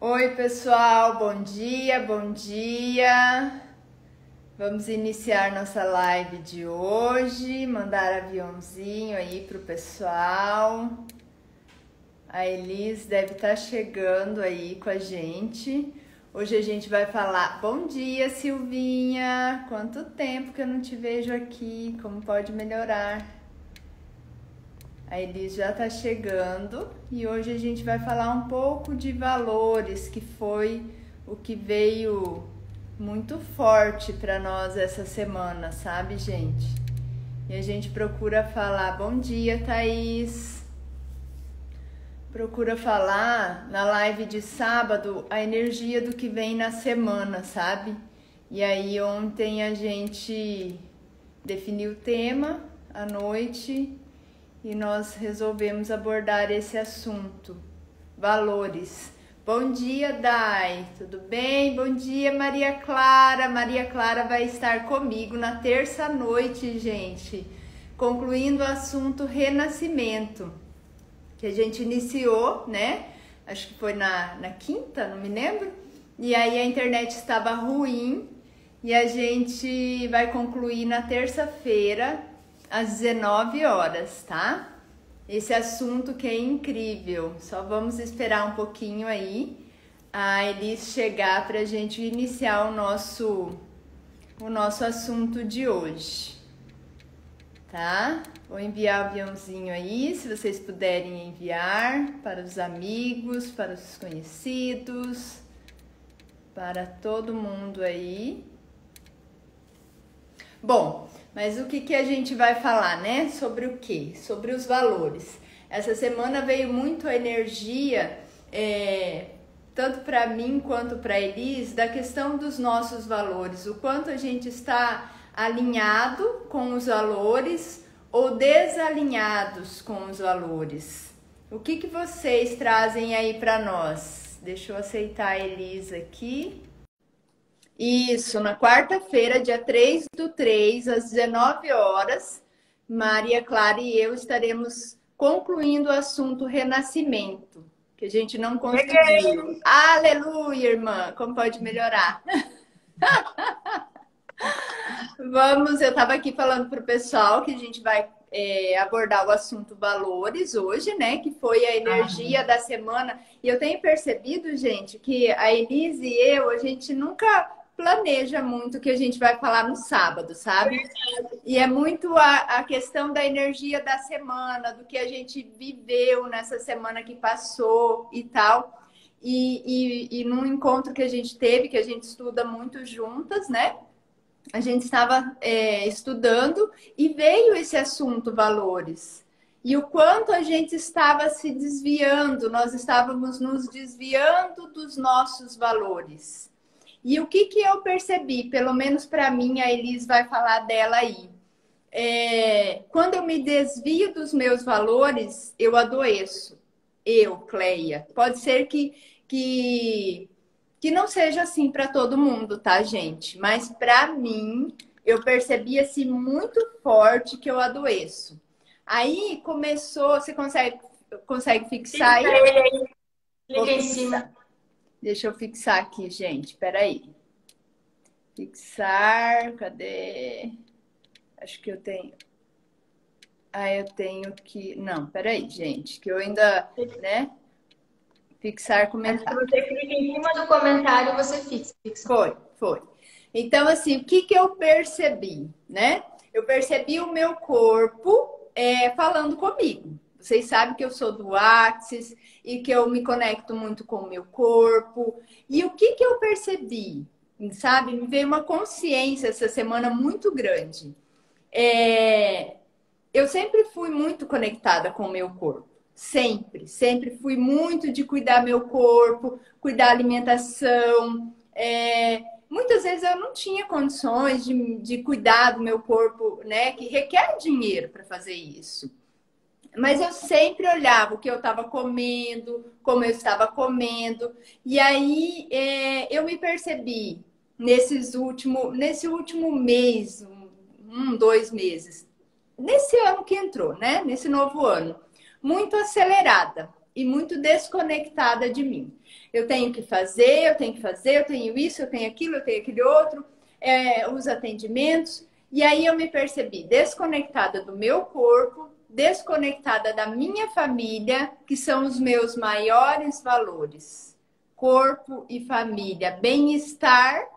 Oi, pessoal, bom dia, bom dia. Vamos iniciar nossa live de hoje, mandar aviãozinho aí pro pessoal. A Elis deve estar tá chegando aí com a gente. Hoje a gente vai falar. Bom dia, Silvinha! Quanto tempo que eu não te vejo aqui? Como pode melhorar? A Elis já está chegando e hoje a gente vai falar um pouco de valores, que foi o que veio muito forte para nós essa semana, sabe, gente? E a gente procura falar. Bom dia, Thaís! Procura falar na live de sábado a energia do que vem na semana, sabe? E aí ontem a gente definiu o tema à noite e nós resolvemos abordar esse assunto. Valores. Bom dia, Dai. Tudo bem? Bom dia, Maria Clara. Maria Clara vai estar comigo na terça noite, gente, concluindo o assunto renascimento, que a gente iniciou, né? Acho que foi na, na quinta, não me lembro. E aí a internet estava ruim e a gente vai concluir na terça-feira às 19 horas, tá? Esse assunto que é incrível. Só vamos esperar um pouquinho aí a Elis chegar para a gente iniciar o nosso o nosso assunto de hoje. Tá? Vou enviar o aviãozinho aí, se vocês puderem enviar para os amigos, para os conhecidos, para todo mundo aí. Bom, mas o que, que a gente vai falar, né? Sobre o que? Sobre os valores. Essa semana veio muito a energia, é, tanto para mim quanto para Elis, da questão dos nossos valores, o quanto a gente está alinhado com os valores ou desalinhados com os valores. O que, que vocês trazem aí para nós? Deixa eu aceitar a Elis aqui. Isso, na quarta-feira, dia 3 do 3, às 19 horas, Maria Clara e eu estaremos concluindo o assunto renascimento, que a gente não conseguiu. Aleluia, irmã! Como pode melhorar? Vamos, eu estava aqui falando para o pessoal que a gente vai é, abordar o assunto valores hoje, né? Que foi a energia ah. da semana. E eu tenho percebido, gente, que a Elise e eu, a gente nunca planeja muito o que a gente vai falar no sábado, sabe? E é muito a, a questão da energia da semana, do que a gente viveu nessa semana que passou e tal. E, e, e num encontro que a gente teve, que a gente estuda muito juntas, né? A gente estava é, estudando e veio esse assunto valores. E o quanto a gente estava se desviando, nós estávamos nos desviando dos nossos valores. E o que, que eu percebi, pelo menos para mim, a Elis vai falar dela aí. É, quando eu me desvio dos meus valores, eu adoeço. Eu, Cleia. Pode ser que, que, que não seja assim para todo mundo, tá, gente? Mas para mim, eu percebi assim muito forte que eu adoeço. Aí começou, você consegue, consegue fixar aí? Clica em cima. Deixa eu fixar aqui, gente. Peraí. Fixar, cadê? Acho que eu tenho. Ah, eu tenho que. Não, peraí, gente, que eu ainda, né? Fixar comentário. Você clica em cima do comentário, você fixa. fixa. Foi, foi. Então, assim, o que, que eu percebi, né? Eu percebi o meu corpo é, falando comigo. Vocês sabem que eu sou do Axis e que eu me conecto muito com o meu corpo. E o que, que eu percebi? Sabe? Me veio uma consciência essa semana muito grande. É... Eu sempre fui muito conectada com o meu corpo. Sempre, sempre fui muito de cuidar meu corpo, cuidar da alimentação. É... Muitas vezes eu não tinha condições de, de cuidar do meu corpo, né? Que requer dinheiro para fazer isso. Mas eu sempre olhava o que eu estava comendo, como eu estava comendo. E aí é, eu me percebi nesses último, nesse último mês, um, dois meses, nesse ano que entrou, né? Nesse novo ano, muito acelerada. e muito desconectada de mim. Eu tenho que fazer, eu tenho que fazer, eu tenho isso, eu tenho aquilo, eu tenho aquele outro, é, os atendimentos. E aí eu me percebi desconectada do meu corpo, desconectada da minha família, que são os meus maiores valores. Corpo e família, bem-estar,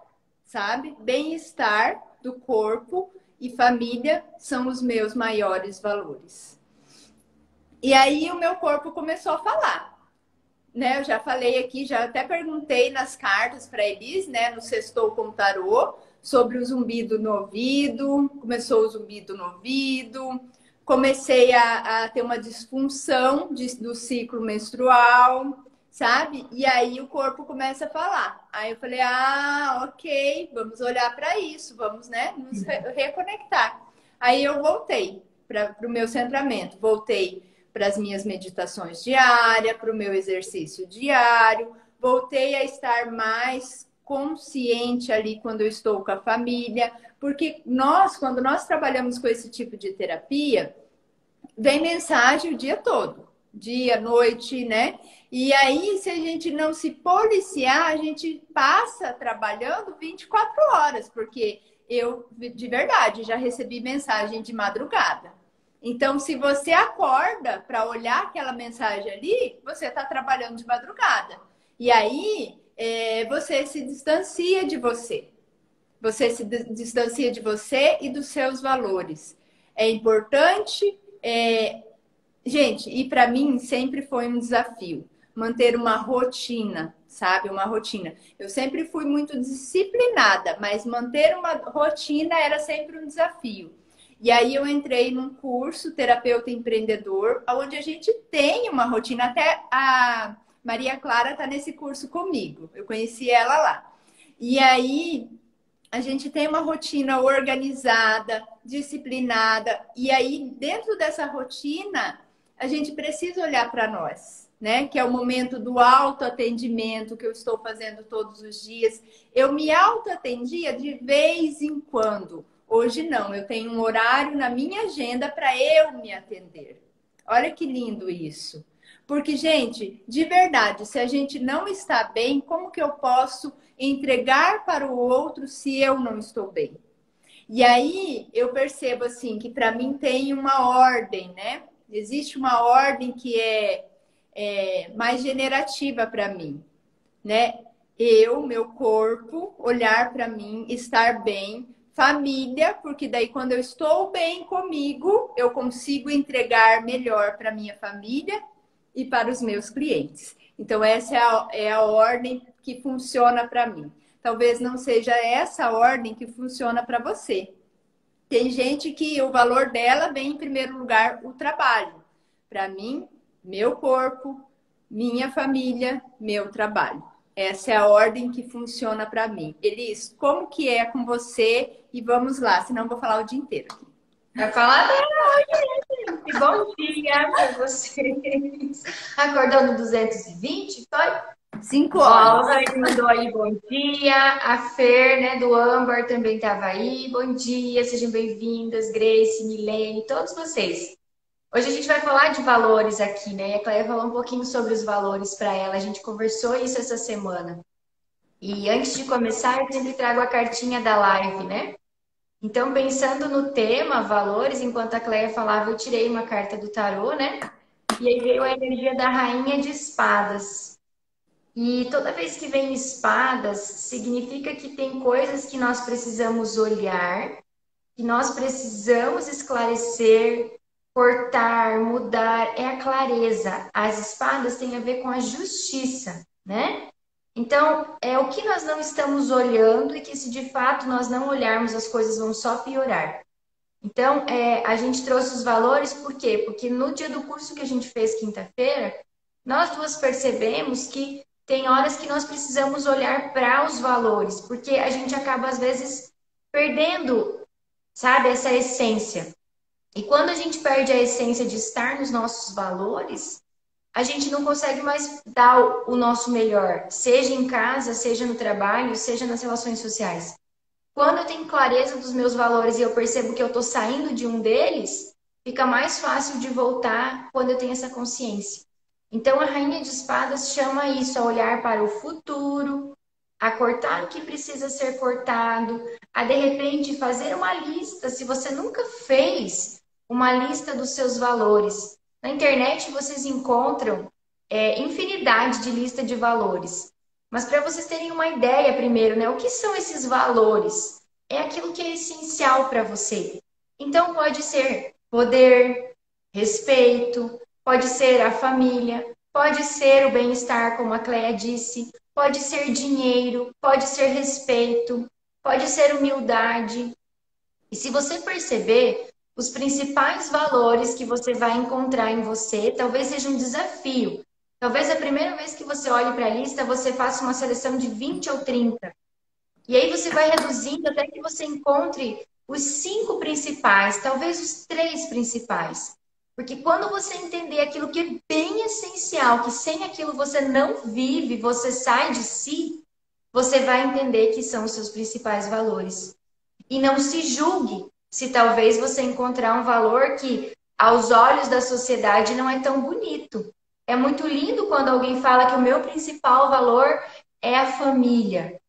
sabe? Bem-estar do corpo e família são os meus maiores valores. E aí o meu corpo começou a falar. Né, eu já falei aqui, já até perguntei nas cartas para eles, né, no Sextou com Tarô, sobre o zumbido no ouvido, começou o zumbido no ouvido, comecei a, a ter uma disfunção de, do ciclo menstrual, sabe? E aí o corpo começa a falar. Aí eu falei, ah, ok, vamos olhar para isso, vamos, né, nos re reconectar. Aí eu voltei para o meu centramento, voltei para as minhas meditações diárias, para o meu exercício diário, voltei a estar mais consciente ali quando eu estou com a família, porque nós, quando nós trabalhamos com esse tipo de terapia, vem mensagem o dia todo, dia, noite, né? E aí, se a gente não se policiar, a gente passa trabalhando 24 horas, porque eu, de verdade, já recebi mensagem de madrugada. Então, se você acorda para olhar aquela mensagem ali, você está trabalhando de madrugada. E aí, é, você se distancia de você. Você se distancia de você e dos seus valores. É importante, é... gente, e para mim sempre foi um desafio manter uma rotina, sabe? Uma rotina. Eu sempre fui muito disciplinada, mas manter uma rotina era sempre um desafio. E aí eu entrei num curso terapeuta empreendedor, onde a gente tem uma rotina. Até a Maria Clara está nesse curso comigo. Eu conheci ela lá. E aí a gente tem uma rotina organizada, disciplinada. E aí dentro dessa rotina a gente precisa olhar para nós né? Que é o momento do autoatendimento que eu estou fazendo todos os dias. Eu me autoatendia de vez em quando. Hoje não, eu tenho um horário na minha agenda para eu me atender. Olha que lindo isso. Porque, gente, de verdade, se a gente não está bem, como que eu posso entregar para o outro se eu não estou bem? E aí eu percebo assim que para mim tem uma ordem, né? Existe uma ordem que é é, mais generativa para mim, né? Eu, meu corpo, olhar para mim, estar bem, família, porque daí quando eu estou bem comigo, eu consigo entregar melhor para minha família e para os meus clientes. Então essa é a, é a ordem que funciona para mim. Talvez não seja essa ordem que funciona para você. Tem gente que o valor dela vem em primeiro lugar o trabalho. Para mim, meu corpo, minha família, meu trabalho. Essa é a ordem que funciona para mim. Elis, como que é com você? E vamos lá, senão vou falar o dia inteiro aqui. Vai falar dela, Bom dia para vocês. Acordando 220, foi? Cinco horas. Ó, mandou aí bom dia. A Fer, né, do Amber também estava aí. Bom dia, sejam bem-vindas. Grace, Milene, todos vocês. Hoje a gente vai falar de valores aqui, né? A Cléia falou um pouquinho sobre os valores para ela. A gente conversou isso essa semana. E antes de começar, eu sempre trago a cartinha da live, né? Então, pensando no tema valores, enquanto a Cléia falava, eu tirei uma carta do tarô, né? E aí veio a energia da rainha de espadas. E toda vez que vem espadas, significa que tem coisas que nós precisamos olhar, que nós precisamos esclarecer, cortar, mudar, é a clareza. As espadas têm a ver com a justiça, né? Então, é o que nós não estamos olhando e que se de fato nós não olharmos, as coisas vão só piorar. Então, é, a gente trouxe os valores, por quê? Porque no dia do curso que a gente fez quinta-feira, nós duas percebemos que tem horas que nós precisamos olhar para os valores, porque a gente acaba, às vezes, perdendo, sabe, essa essência. E quando a gente perde a essência de estar nos nossos valores, a gente não consegue mais dar o nosso melhor, seja em casa, seja no trabalho, seja nas relações sociais. Quando eu tenho clareza dos meus valores e eu percebo que eu estou saindo de um deles, fica mais fácil de voltar quando eu tenho essa consciência. Então a rainha de espadas chama isso a olhar para o futuro, a cortar o que precisa ser cortado, a de repente fazer uma lista, se você nunca fez uma lista dos seus valores. Na internet vocês encontram é, infinidade de lista de valores. Mas para vocês terem uma ideia primeiro, né? O que são esses valores? É aquilo que é essencial para você. Então pode ser poder, respeito, pode ser a família, pode ser o bem-estar, como a Cleia disse, pode ser dinheiro, pode ser respeito, pode ser humildade. E se você perceber, os principais valores que você vai encontrar em você talvez seja um desafio. Talvez a primeira vez que você olhe para a lista, você faça uma seleção de 20 ou 30. E aí você vai reduzindo até que você encontre os cinco principais, talvez os três principais. Porque quando você entender aquilo que é bem essencial, que sem aquilo você não vive, você sai de si, você vai entender que são os seus principais valores. E não se julgue se talvez você encontrar um valor que, aos olhos da sociedade, não é tão bonito. É muito lindo quando alguém fala que o meu principal valor é a família.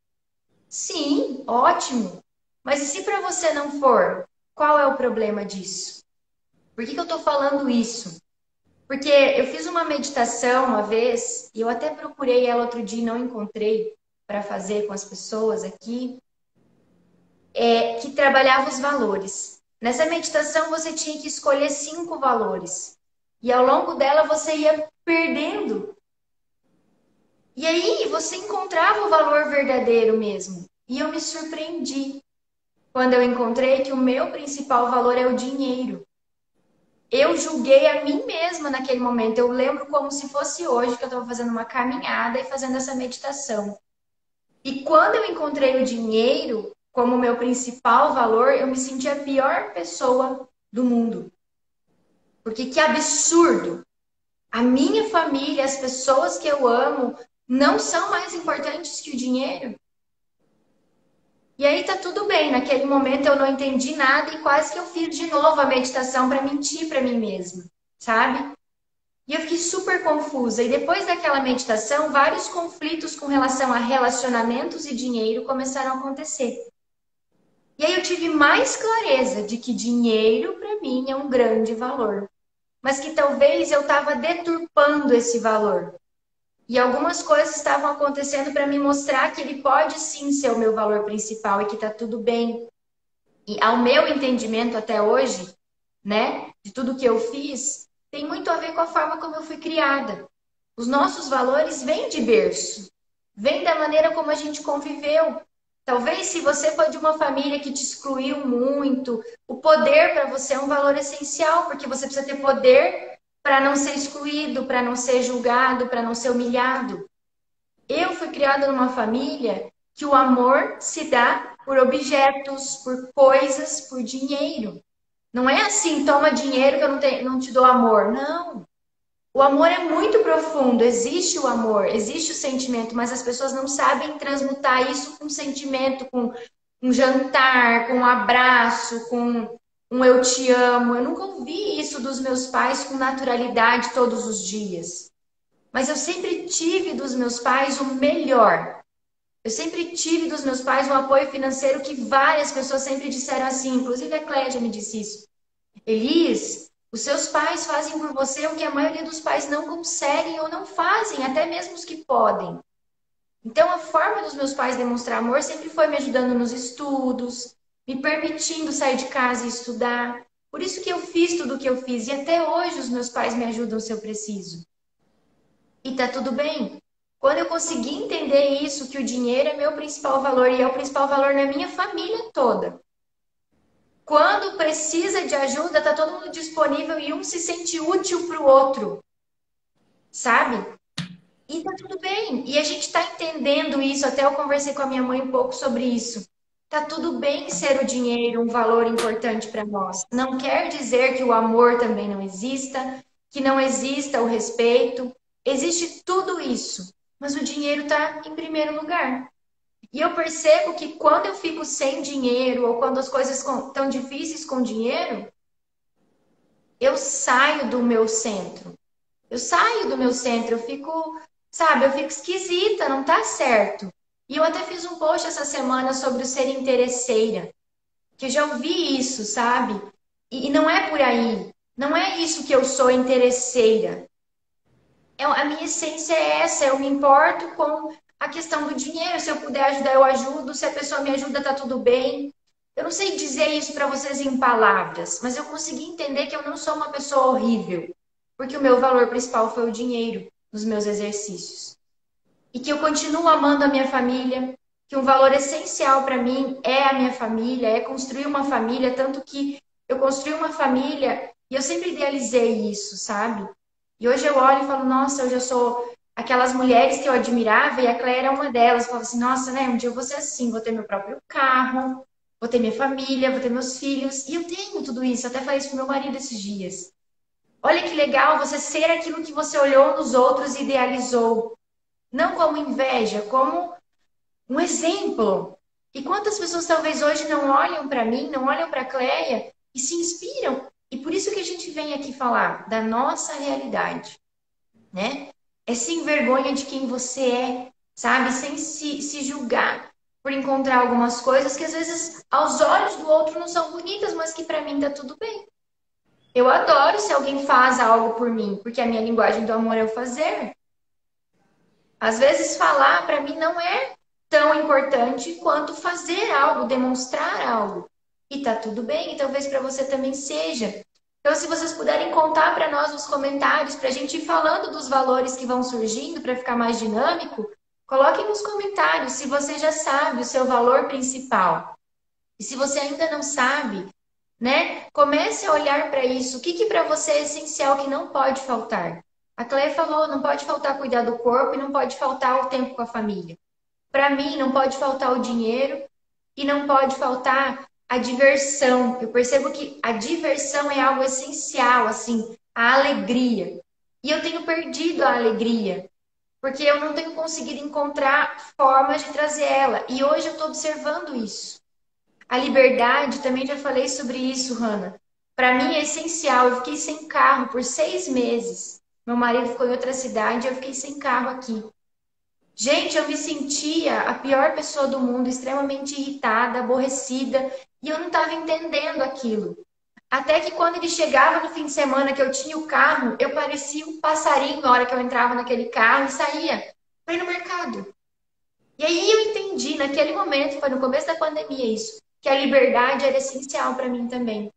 Sim, ótimo. Mas e se para você não for? Qual é o problema disso? Por que, que eu estou falando isso? Porque eu fiz uma meditação uma vez, e eu até procurei ela outro dia e não encontrei para fazer com as pessoas aqui, é, que trabalhava os valores. Nessa meditação você tinha que escolher cinco valores. E ao longo dela você ia perdendo. E aí você encontrava o valor verdadeiro mesmo. E eu me surpreendi quando eu encontrei que o meu principal valor é o dinheiro. Eu julguei a mim mesma naquele momento. Eu lembro como se fosse hoje que eu estava fazendo uma caminhada e fazendo essa meditação. E quando eu encontrei o dinheiro como meu principal valor, eu me senti a pior pessoa do mundo. Porque que absurdo! A minha família, as pessoas que eu amo, não são mais importantes que o dinheiro. E aí tá tudo bem. Naquele momento eu não entendi nada e quase que eu fiz de novo a meditação para mentir para mim mesma, sabe? E eu fiquei super confusa. E depois daquela meditação, vários conflitos com relação a relacionamentos e dinheiro começaram a acontecer. E aí eu tive mais clareza de que dinheiro para mim é um grande valor mas que talvez eu estava deturpando esse valor. E algumas coisas estavam acontecendo para me mostrar que ele pode sim ser o meu valor principal e que está tudo bem. E ao meu entendimento até hoje, né, de tudo que eu fiz, tem muito a ver com a forma como eu fui criada. Os nossos valores vêm de berço, vêm da maneira como a gente conviveu, Talvez se você for de uma família que te excluiu muito, o poder para você é um valor essencial, porque você precisa ter poder para não ser excluído, para não ser julgado, para não ser humilhado. Eu fui criada numa família que o amor se dá por objetos, por coisas, por dinheiro. Não é assim, toma dinheiro que eu não, te, não te dou amor. Não. O amor é muito profundo, existe o amor, existe o sentimento, mas as pessoas não sabem transmutar isso com sentimento, com um jantar, com um abraço, com um eu te amo. Eu nunca ouvi isso dos meus pais com naturalidade todos os dias. Mas eu sempre tive dos meus pais o melhor. Eu sempre tive dos meus pais um apoio financeiro que várias pessoas sempre disseram assim, inclusive a Clédia me disse isso. Elis, os seus pais fazem por você o que a maioria dos pais não conseguem ou não fazem, até mesmo os que podem. Então, a forma dos meus pais demonstrar amor sempre foi me ajudando nos estudos, me permitindo sair de casa e estudar. Por isso que eu fiz tudo o que eu fiz e até hoje os meus pais me ajudam se eu preciso. E tá tudo bem. Quando eu consegui entender isso, que o dinheiro é meu principal valor e é o principal valor na minha família toda. Quando precisa de ajuda, tá todo mundo disponível e um se sente útil para o outro. Sabe? E tá tudo bem. E a gente está entendendo isso. Até eu conversei com a minha mãe um pouco sobre isso. Tá tudo bem ser o dinheiro um valor importante para nós. Não quer dizer que o amor também não exista, que não exista o respeito. Existe tudo isso. Mas o dinheiro está em primeiro lugar. E eu percebo que quando eu fico sem dinheiro ou quando as coisas estão difíceis com dinheiro, eu saio do meu centro. eu saio do meu centro, eu fico, sabe, eu fico esquisita, não tá certo. E eu até fiz um post essa semana sobre o ser interesseira, que eu já ouvi isso, sabe? E, e não é por aí. Não é isso que eu sou interesseira. É, a minha essência é essa, eu me importo com a questão do dinheiro. Se eu puder ajudar, eu ajudo. Se a pessoa me ajuda, tá tudo bem. Eu não sei dizer isso para vocês em palavras, mas eu consegui entender que eu não sou uma pessoa horrível, porque o meu valor principal foi o dinheiro nos meus exercícios. E que eu continuo amando a minha família, que um valor essencial para mim é a minha família, é construir uma família, tanto que eu construí uma família e eu sempre idealizei isso, sabe? E hoje eu olho e falo, nossa, eu já sou aquelas mulheres que eu admirava e a Claire é uma delas. Falo assim, nossa, né? Um dia eu vou ser assim, vou ter meu próprio carro, vou ter minha família, vou ter meus filhos. E eu tenho tudo isso. Até falei isso pro meu marido esses dias. Olha que legal você ser aquilo que você olhou nos outros e idealizou. Não como inveja, como um exemplo. E quantas pessoas talvez hoje não olham para mim, não olham para a Cleia e se inspiram. E por isso que a gente vem aqui falar da nossa realidade, né? É sem vergonha de quem você é, sabe? Sem se, se julgar por encontrar algumas coisas que às vezes aos olhos do outro não são bonitas, mas que para mim tá tudo bem. Eu adoro se alguém faz algo por mim, porque a minha linguagem do amor é o fazer. Às vezes falar para mim não é tão importante quanto fazer algo, demonstrar algo. E tá tudo bem, e talvez para você também seja. Então, se vocês puderem contar para nós nos comentários, para a gente ir falando dos valores que vão surgindo, para ficar mais dinâmico, Coloque nos comentários se você já sabe o seu valor principal. E se você ainda não sabe, né? Comece a olhar para isso. O que, que para você é essencial que não pode faltar? A Cleia falou, não pode faltar cuidar do corpo e não pode faltar o tempo com a família. Para mim, não pode faltar o dinheiro e não pode faltar a diversão. Eu percebo que a diversão é algo essencial, assim, a alegria. E eu tenho perdido a alegria porque eu não tenho conseguido encontrar formas de trazer ela. E hoje eu estou observando isso. A liberdade, também já falei sobre isso, Hanna. Para mim é essencial. Eu fiquei sem carro por seis meses. Meu marido ficou em outra cidade e eu fiquei sem carro aqui. Gente, eu me sentia a pior pessoa do mundo, extremamente irritada, aborrecida, e eu não estava entendendo aquilo. Até que quando ele chegava no fim de semana que eu tinha o carro, eu parecia um passarinho na hora que eu entrava naquele carro e saía para ir no mercado. E aí eu entendi, naquele momento, foi no começo da pandemia isso, que a liberdade era essencial para mim também.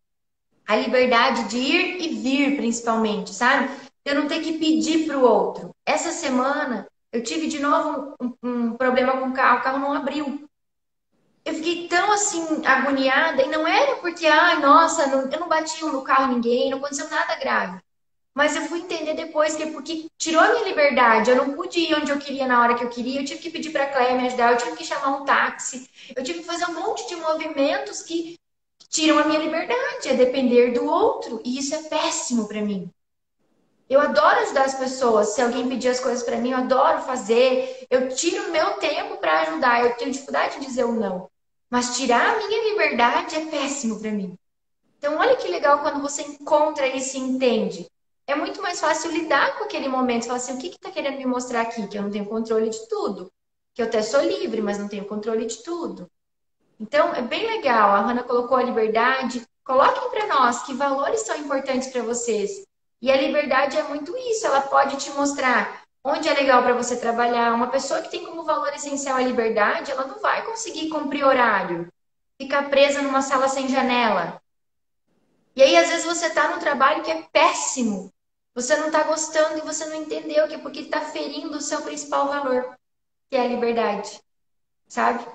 A liberdade de ir e vir, principalmente, sabe? Eu não ter que pedir para o outro. Essa semana, eu tive de novo um, um problema com o carro, o carro não abriu eu fiquei tão assim, agoniada, e não era porque, ai, nossa, não, eu não bati no carro ninguém, não aconteceu nada grave. Mas eu fui entender depois que é porque tirou a minha liberdade, eu não pude ir onde eu queria na hora que eu queria, eu tive que pedir para a Cléia me ajudar, eu tive que chamar um táxi, eu tive que fazer um monte de movimentos que tiram a minha liberdade, é depender do outro, e isso é péssimo para mim. Eu adoro ajudar as pessoas. Se alguém pedir as coisas para mim, eu adoro fazer. Eu tiro meu tempo para ajudar. Eu tenho dificuldade de dizer o não. Mas tirar a minha liberdade é péssimo para mim. Então, olha que legal quando você encontra e entende. É muito mais fácil lidar com aquele momento. Falar assim, o que está que tá querendo me mostrar aqui? Que eu não tenho controle de tudo. Que eu até sou livre, mas não tenho controle de tudo. Então, é bem legal. A Hanna colocou a liberdade. Coloquem para nós que valores são importantes para vocês. E a liberdade é muito isso. Ela pode te mostrar onde é legal para você trabalhar. Uma pessoa que tem como valor essencial a liberdade, ela não vai conseguir cumprir horário, ficar presa numa sala sem janela. E aí, às vezes, você está num trabalho que é péssimo. Você não está gostando e você não entendeu que é porque está ferindo o seu principal valor, que é a liberdade. Sabe?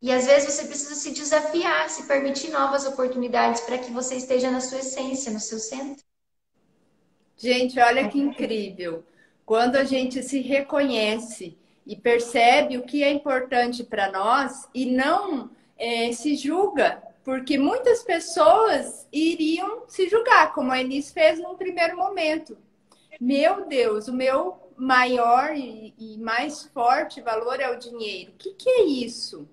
E às vezes você precisa se desafiar, se permitir novas oportunidades para que você esteja na sua essência, no seu centro. Gente, olha que incrível. Quando a gente se reconhece e percebe o que é importante para nós e não é, se julga, porque muitas pessoas iriam se julgar, como a Enis fez num primeiro momento. Meu Deus, o meu maior e, e mais forte valor é o dinheiro. O que, que é isso?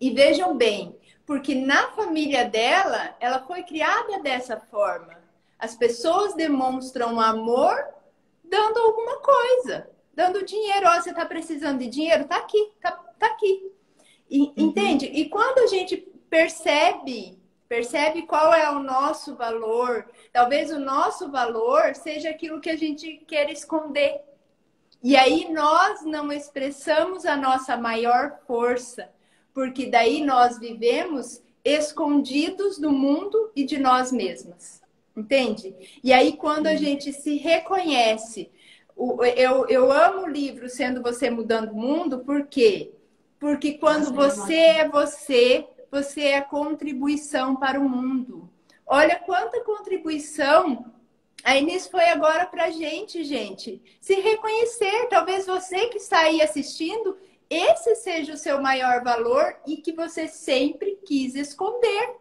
E vejam bem, porque na família dela, ela foi criada dessa forma. As pessoas demonstram amor dando alguma coisa, dando dinheiro. Ó, você está precisando de dinheiro? Tá aqui, tá, tá aqui. E, uhum. Entende? E quando a gente percebe, percebe qual é o nosso valor, talvez o nosso valor seja aquilo que a gente quer esconder. E aí nós não expressamos a nossa maior força, porque daí nós vivemos escondidos do mundo e de nós mesmas. Entende? E aí, quando a gente se reconhece, eu, eu amo o livro Sendo Você Mudando o Mundo, por quê? Porque quando você é você, você é contribuição para o mundo. Olha quanta contribuição a Inês foi agora para a gente, gente. Se reconhecer, talvez você que está aí assistindo, esse seja o seu maior valor e que você sempre quis esconder.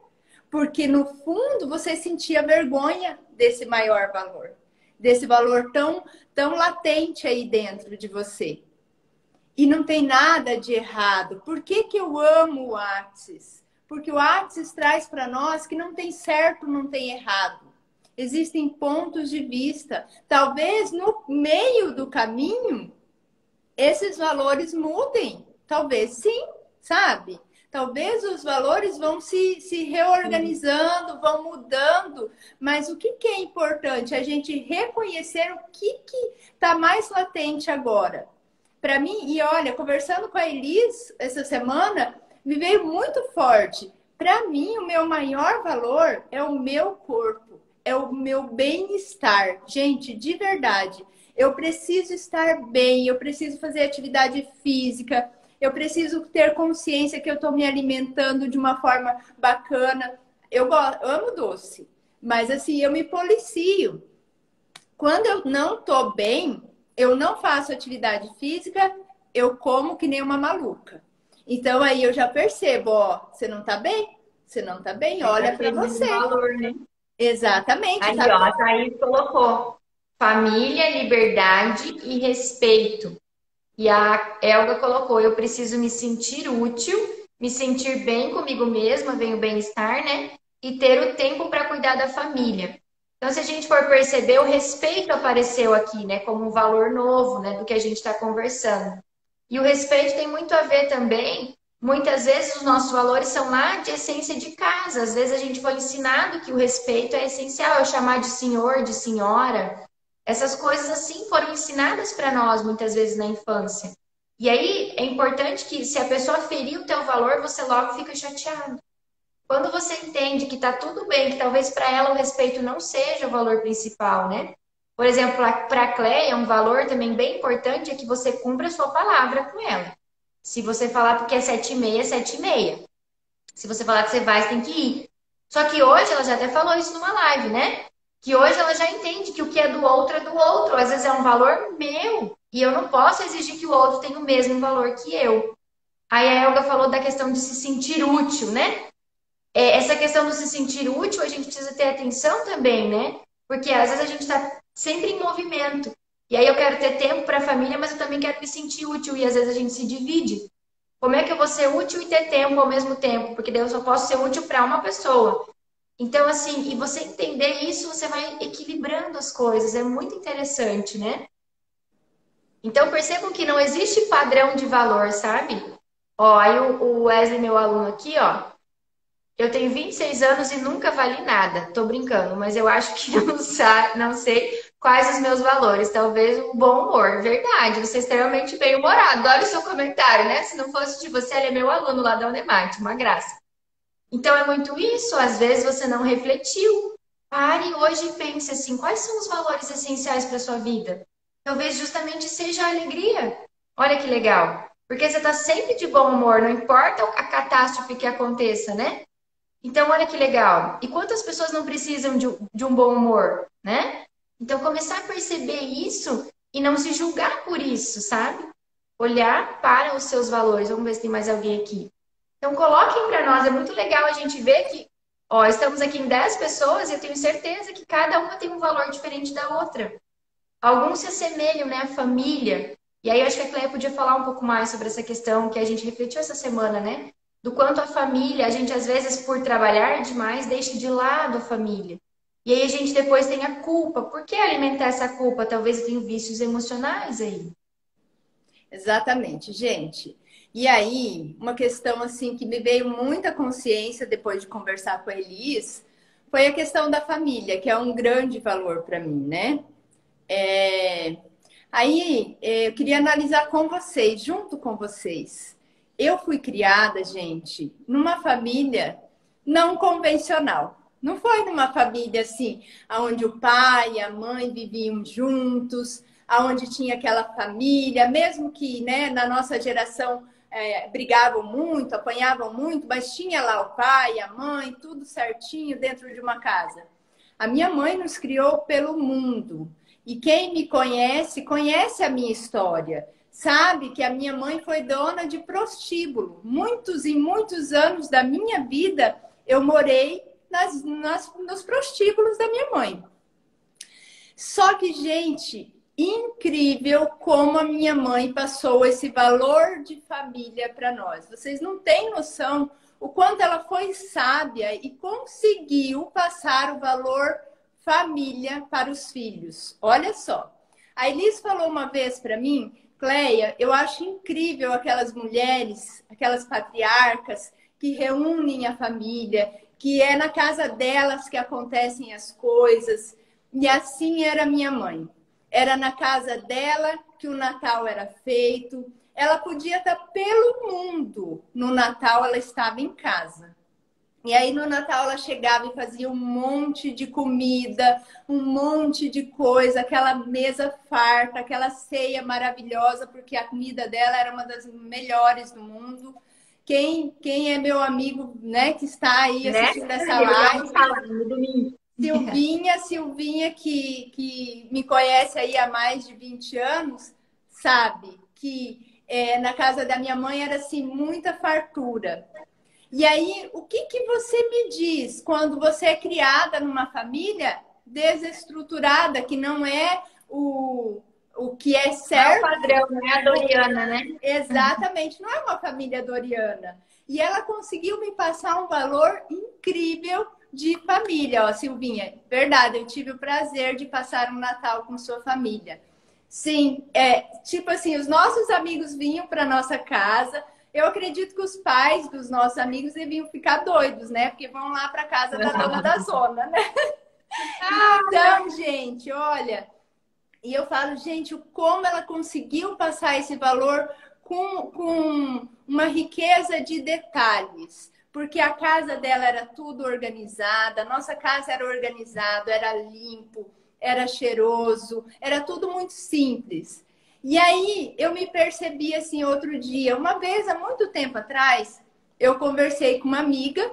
Porque no fundo você sentia vergonha desse maior valor, desse valor tão, tão latente aí dentro de você. E não tem nada de errado. Por que, que eu amo o Axis? Porque o Axis traz para nós que não tem certo, não tem errado. Existem pontos de vista. Talvez no meio do caminho esses valores mudem. Talvez sim, sabe? Talvez os valores vão se, se reorganizando, vão mudando, mas o que, que é importante? A gente reconhecer o que está mais latente agora. Para mim, e olha, conversando com a Elis essa semana, me veio muito forte. Para mim, o meu maior valor é o meu corpo, é o meu bem-estar. Gente, de verdade, eu preciso estar bem, eu preciso fazer atividade física, eu preciso ter consciência que eu estou me alimentando de uma forma bacana. Eu amo doce, mas assim, eu me policio. Quando eu não estou bem, eu não faço atividade física, eu como que nem uma maluca. Então aí eu já percebo, ó, você não tá bem? Você não tá bem? Olha para você. Valor, né? Exatamente. Aí, tá ó, a Thaís colocou família, liberdade e respeito. E a Elga colocou: eu preciso me sentir útil, me sentir bem comigo mesma, vem o bem-estar, né? E ter o tempo para cuidar da família. Então, se a gente for perceber, o respeito apareceu aqui, né, como um valor novo, né, do que a gente está conversando. E o respeito tem muito a ver também. Muitas vezes os nossos valores são lá de essência de casa. Às vezes a gente foi ensinado que o respeito é essencial, é chamar de senhor, de senhora, essas coisas assim foram ensinadas para nós muitas vezes na infância. E aí é importante que se a pessoa ferir o teu valor, você logo fica chateado. Quando você entende que tá tudo bem, que talvez para ela o respeito não seja o valor principal, né? Por exemplo, para a Cleia, um valor também bem importante é que você cumpra a sua palavra com ela. Se você falar porque é sete e meia, sete e meia. Se você falar que você vai, você tem que ir. Só que hoje, ela já até falou isso numa live, né? Que hoje ela já entende que o que é do outro é do outro. Às vezes é um valor meu e eu não posso exigir que o outro tenha o mesmo valor que eu. Aí a Elga falou da questão de se sentir útil, né? É, essa questão de se sentir útil, a gente precisa ter atenção também, né? Porque às vezes a gente está sempre em movimento. E aí eu quero ter tempo para a família, mas eu também quero me sentir útil. E às vezes a gente se divide. Como é que eu vou ser útil e ter tempo ao mesmo tempo? Porque daí eu só posso ser útil para uma pessoa. Então, assim, e você entender isso, você vai equilibrando as coisas. É muito interessante, né? Então, percebam que não existe padrão de valor, sabe? Ó, aí o Wesley, meu aluno aqui, ó. Eu tenho 26 anos e nunca vali nada. Tô brincando, mas eu acho que não, não sei quais os meus valores. Talvez um bom humor. Verdade, você é extremamente bem-humorado. Olha o seu comentário, né? Se não fosse de você, ele é meu aluno lá da Unemate. Uma graça. Então é muito isso, às vezes você não refletiu. Pare hoje e pense assim, quais são os valores essenciais para sua vida? Talvez justamente seja a alegria. Olha que legal. Porque você está sempre de bom humor, não importa a catástrofe que aconteça, né? Então, olha que legal. E quantas pessoas não precisam de, de um bom humor, né? Então, começar a perceber isso e não se julgar por isso, sabe? Olhar para os seus valores. Vamos ver se tem mais alguém aqui. Então, coloquem para nós. É muito legal a gente ver que, ó, estamos aqui em 10 pessoas e eu tenho certeza que cada uma tem um valor diferente da outra. Alguns se assemelham, né? Família. E aí, eu acho que a Cleia podia falar um pouco mais sobre essa questão que a gente refletiu essa semana, né? Do quanto a família, a gente às vezes, por trabalhar demais, deixa de lado a família. E aí a gente depois tem a culpa. Por que alimentar essa culpa? Talvez tenha vícios emocionais aí. Exatamente, gente. E aí, uma questão assim que me veio muita consciência depois de conversar com a Elis foi a questão da família, que é um grande valor para mim, né? É... Aí, é, eu queria analisar com vocês, junto com vocês. Eu fui criada, gente, numa família não convencional. Não foi numa família assim, onde o pai e a mãe viviam juntos, aonde tinha aquela família, mesmo que né, na nossa geração é, brigavam muito, apanhavam muito, mas tinha lá o pai, a mãe, tudo certinho dentro de uma casa. A minha mãe nos criou pelo mundo. E quem me conhece, conhece a minha história. Sabe que a minha mãe foi dona de prostíbulo. Muitos e muitos anos da minha vida eu morei nas, nas, nos prostíbulos da minha mãe. Só que, gente, incrível como a minha mãe passou esse valor de família para nós. Vocês não têm noção o quanto ela foi sábia e conseguiu passar o valor família para os filhos. Olha só. A Elis falou uma vez para mim, Cleia, eu acho incrível aquelas mulheres, aquelas patriarcas que reúnem a família, que é na casa delas que acontecem as coisas. E assim era minha mãe. Era na casa dela que o Natal era feito. Ela podia estar pelo mundo. No Natal ela estava em casa. E aí no Natal ela chegava e fazia um monte de comida, um monte de coisa, aquela mesa farta, aquela ceia maravilhosa, porque a comida dela era uma das melhores do mundo. Quem, quem é meu amigo, né, que está aí né? assistindo né? essa live, Silvinha, Silvinha, que, que me conhece aí há mais de 20 anos, sabe que é, na casa da minha mãe era assim, muita fartura. E aí, o que, que você me diz quando você é criada numa família desestruturada, que não é o, o que é certo? Não é o padrão, não é a Doriana, né? Exatamente, não é uma família Doriana. E ela conseguiu me passar um valor incrível de família, ó, Silvinha. Verdade, eu tive o prazer de passar um Natal com sua família. Sim, é tipo assim, os nossos amigos vinham para nossa casa. Eu acredito que os pais dos nossos amigos deviam ficar doidos, né? Porque vão lá para casa da dona da zona, né? Então, gente, olha, e eu falo, gente, como ela conseguiu passar esse valor com, com uma riqueza de detalhes porque a casa dela era tudo organizada, a nossa casa era organizada, era limpo, era cheiroso, era tudo muito simples. E aí eu me percebi assim outro dia, uma vez há muito tempo atrás, eu conversei com uma amiga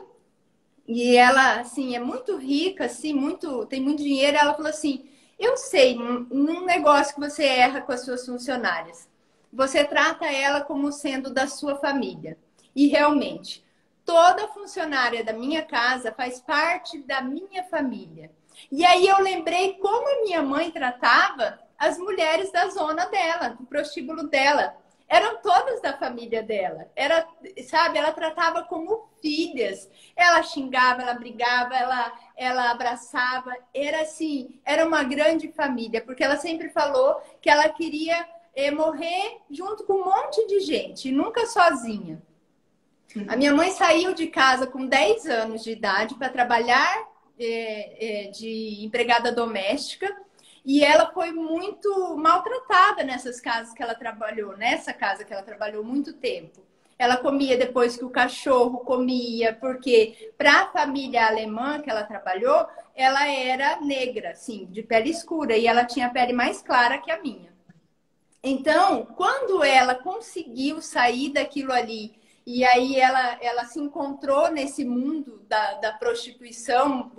e ela assim é muito rica, assim, muito, tem muito dinheiro, ela falou assim: "Eu sei, num negócio que você erra com as suas funcionárias, você trata ela como sendo da sua família". E realmente, toda funcionária da minha casa faz parte da minha família. E aí eu lembrei como a minha mãe tratava as mulheres da zona dela, do prostíbulo dela. Eram todas da família dela. Era, sabe, ela tratava como filhas. Ela xingava, ela brigava, ela, ela abraçava. Era assim, era uma grande família, porque ela sempre falou que ela queria é, morrer junto com um monte de gente, nunca sozinha. A minha mãe saiu de casa com 10 anos de idade para trabalhar é, é, de empregada doméstica e ela foi muito maltratada nessas casas que ela trabalhou, nessa casa que ela trabalhou muito tempo. Ela comia depois que o cachorro comia, porque para a família alemã que ela trabalhou, ela era negra, assim, de pele escura, e ela tinha a pele mais clara que a minha. Então, quando ela conseguiu sair daquilo ali e aí ela, ela se encontrou nesse mundo da, da prostituição,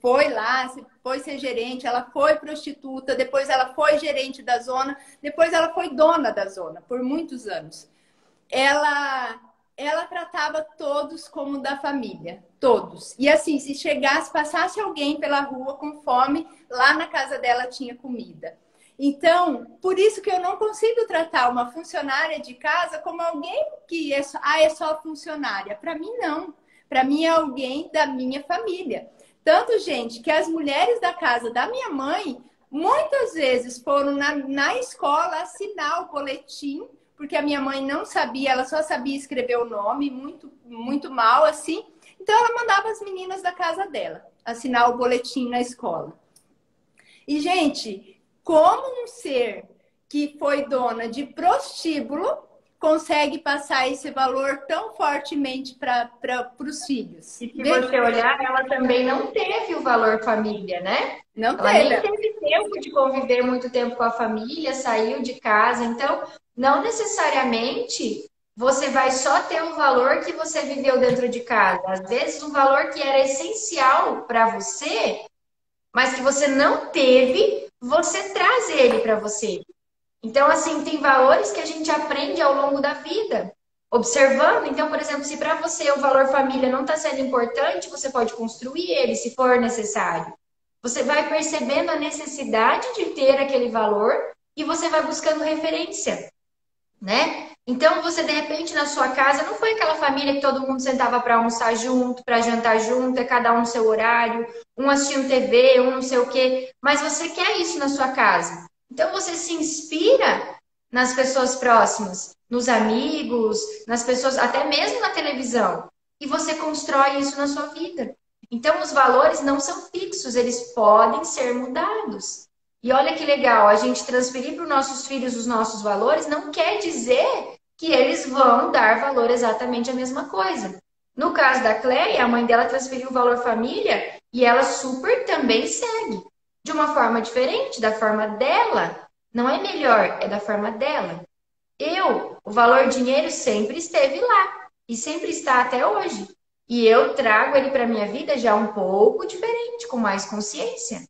foi lá, foi ser gerente, ela foi prostituta, depois ela foi gerente da zona, depois ela foi dona da zona por muitos anos. Ela ela tratava todos como da família, todos. E assim, se chegasse, passasse alguém pela rua com fome, lá na casa dela tinha comida. Então, por isso que eu não consigo tratar uma funcionária de casa como alguém que é só, ah, é só funcionária. Para mim, não. Para mim, é alguém da minha família. Tanto, gente, que as mulheres da casa da minha mãe muitas vezes foram na, na escola assinar o boletim, porque a minha mãe não sabia, ela só sabia escrever o nome, muito, muito mal assim. Então, ela mandava as meninas da casa dela assinar o boletim na escola. E, gente, como um ser que foi dona de prostíbulo consegue passar esse valor tão fortemente para os filhos. E se você olhar, ela também não teve o valor família, né? Não ela teve. nem teve tempo de conviver muito tempo com a família, saiu de casa. Então, não necessariamente você vai só ter o valor que você viveu dentro de casa. Às vezes, um valor que era essencial para você, mas que você não teve, você traz ele para você. Então, assim, tem valores que a gente aprende ao longo da vida, observando. Então, por exemplo, se para você o valor família não está sendo importante, você pode construir ele se for necessário. Você vai percebendo a necessidade de ter aquele valor e você vai buscando referência, né? Então, você de repente na sua casa não foi aquela família que todo mundo sentava para almoçar junto, para jantar junto, é cada um no seu horário, um assistindo TV, um não sei o quê, mas você quer isso na sua casa. Então você se inspira nas pessoas próximas, nos amigos, nas pessoas, até mesmo na televisão. E você constrói isso na sua vida. Então os valores não são fixos, eles podem ser mudados. E olha que legal, a gente transferir para os nossos filhos os nossos valores não quer dizer que eles vão dar valor exatamente a mesma coisa. No caso da Cleia, a mãe dela transferiu o valor família e ela super também segue de uma forma diferente, da forma dela. Não é melhor, é da forma dela. Eu, o valor dinheiro sempre esteve lá e sempre está até hoje. E eu trago ele para minha vida já um pouco diferente, com mais consciência.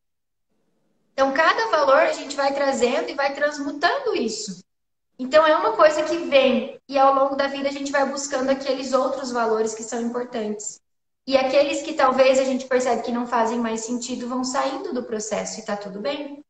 Então, cada valor a gente vai trazendo e vai transmutando isso. Então, é uma coisa que vem e ao longo da vida a gente vai buscando aqueles outros valores que são importantes. E aqueles que talvez a gente percebe que não fazem mais sentido vão saindo do processo e tá tudo bem,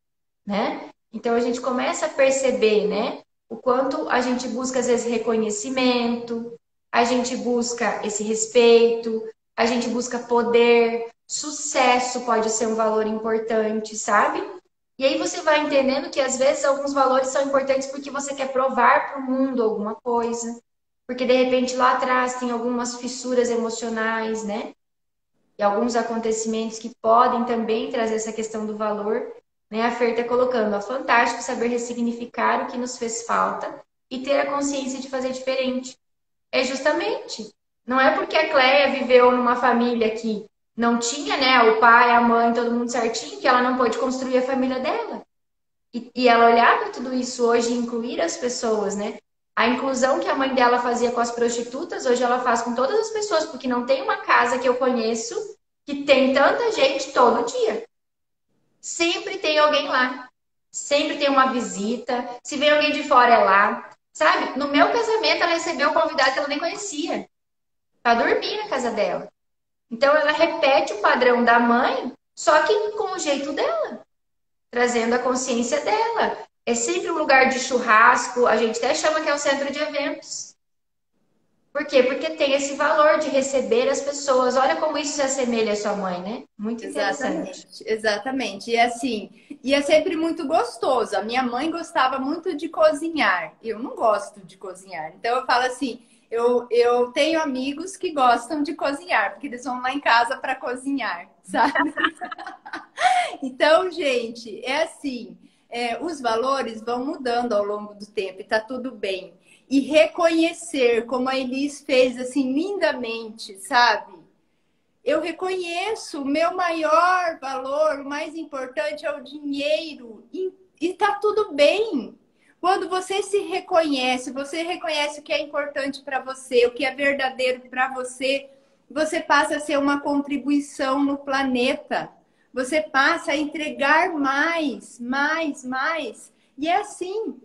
né? Então a gente começa a perceber, né? O quanto a gente busca às vezes reconhecimento, a gente busca esse respeito, a gente busca poder, sucesso pode ser um valor importante, sabe? E aí você vai entendendo que às vezes alguns valores são importantes porque você quer provar para o mundo alguma coisa, porque de repente lá atrás tem algumas fissuras emocionais, né? E alguns acontecimentos que podem também trazer essa questão do valor. Né? A Fer está colocando, ó, fantástico saber ressignificar o que nos fez falta e ter a consciência de fazer diferente. É justamente. Não é porque a Cleia viveu numa família que não tinha, né, o pai, a mãe, todo mundo certinho, que ela não pôde construir a família dela. E, e ela olhar para tudo isso hoje incluir as pessoas, né? A inclusão que a mãe dela fazia com as prostitutas, hoje ela faz com todas as pessoas, porque não tem uma casa que eu conheço que tem tanta gente todo dia. Sempre tem alguém lá. Sempre tem uma visita. Se vem alguém de fora, é lá. Sabe? No meu casamento, ela recebeu um convidado que ela nem conhecia. Pra dormir na casa dela. Então, ela repete o padrão da mãe, só que com o jeito dela. Trazendo a consciência dela. É sempre um lugar de churrasco, a gente até chama que é o centro de eventos. Por quê? Porque tem esse valor de receber as pessoas. Olha como isso se assemelha à sua mãe, né? Muito interessante. Exatamente, exatamente. E assim, e é sempre muito gostoso. A minha mãe gostava muito de cozinhar. Eu não gosto de cozinhar. Então eu falo assim, eu, eu tenho amigos que gostam de cozinhar, porque eles vão lá em casa para cozinhar, sabe? então, gente, é assim é, os valores vão mudando ao longo do tempo e tá tudo bem. E reconhecer, como a Elis fez assim lindamente, sabe? Eu reconheço o meu maior valor, o mais importante é o dinheiro. E, e tá tudo bem. Quando você se reconhece, você reconhece o que é importante para você, o que é verdadeiro para você, você passa a ser uma contribuição no planeta você passa a entregar mais, mais, mais. E é assim.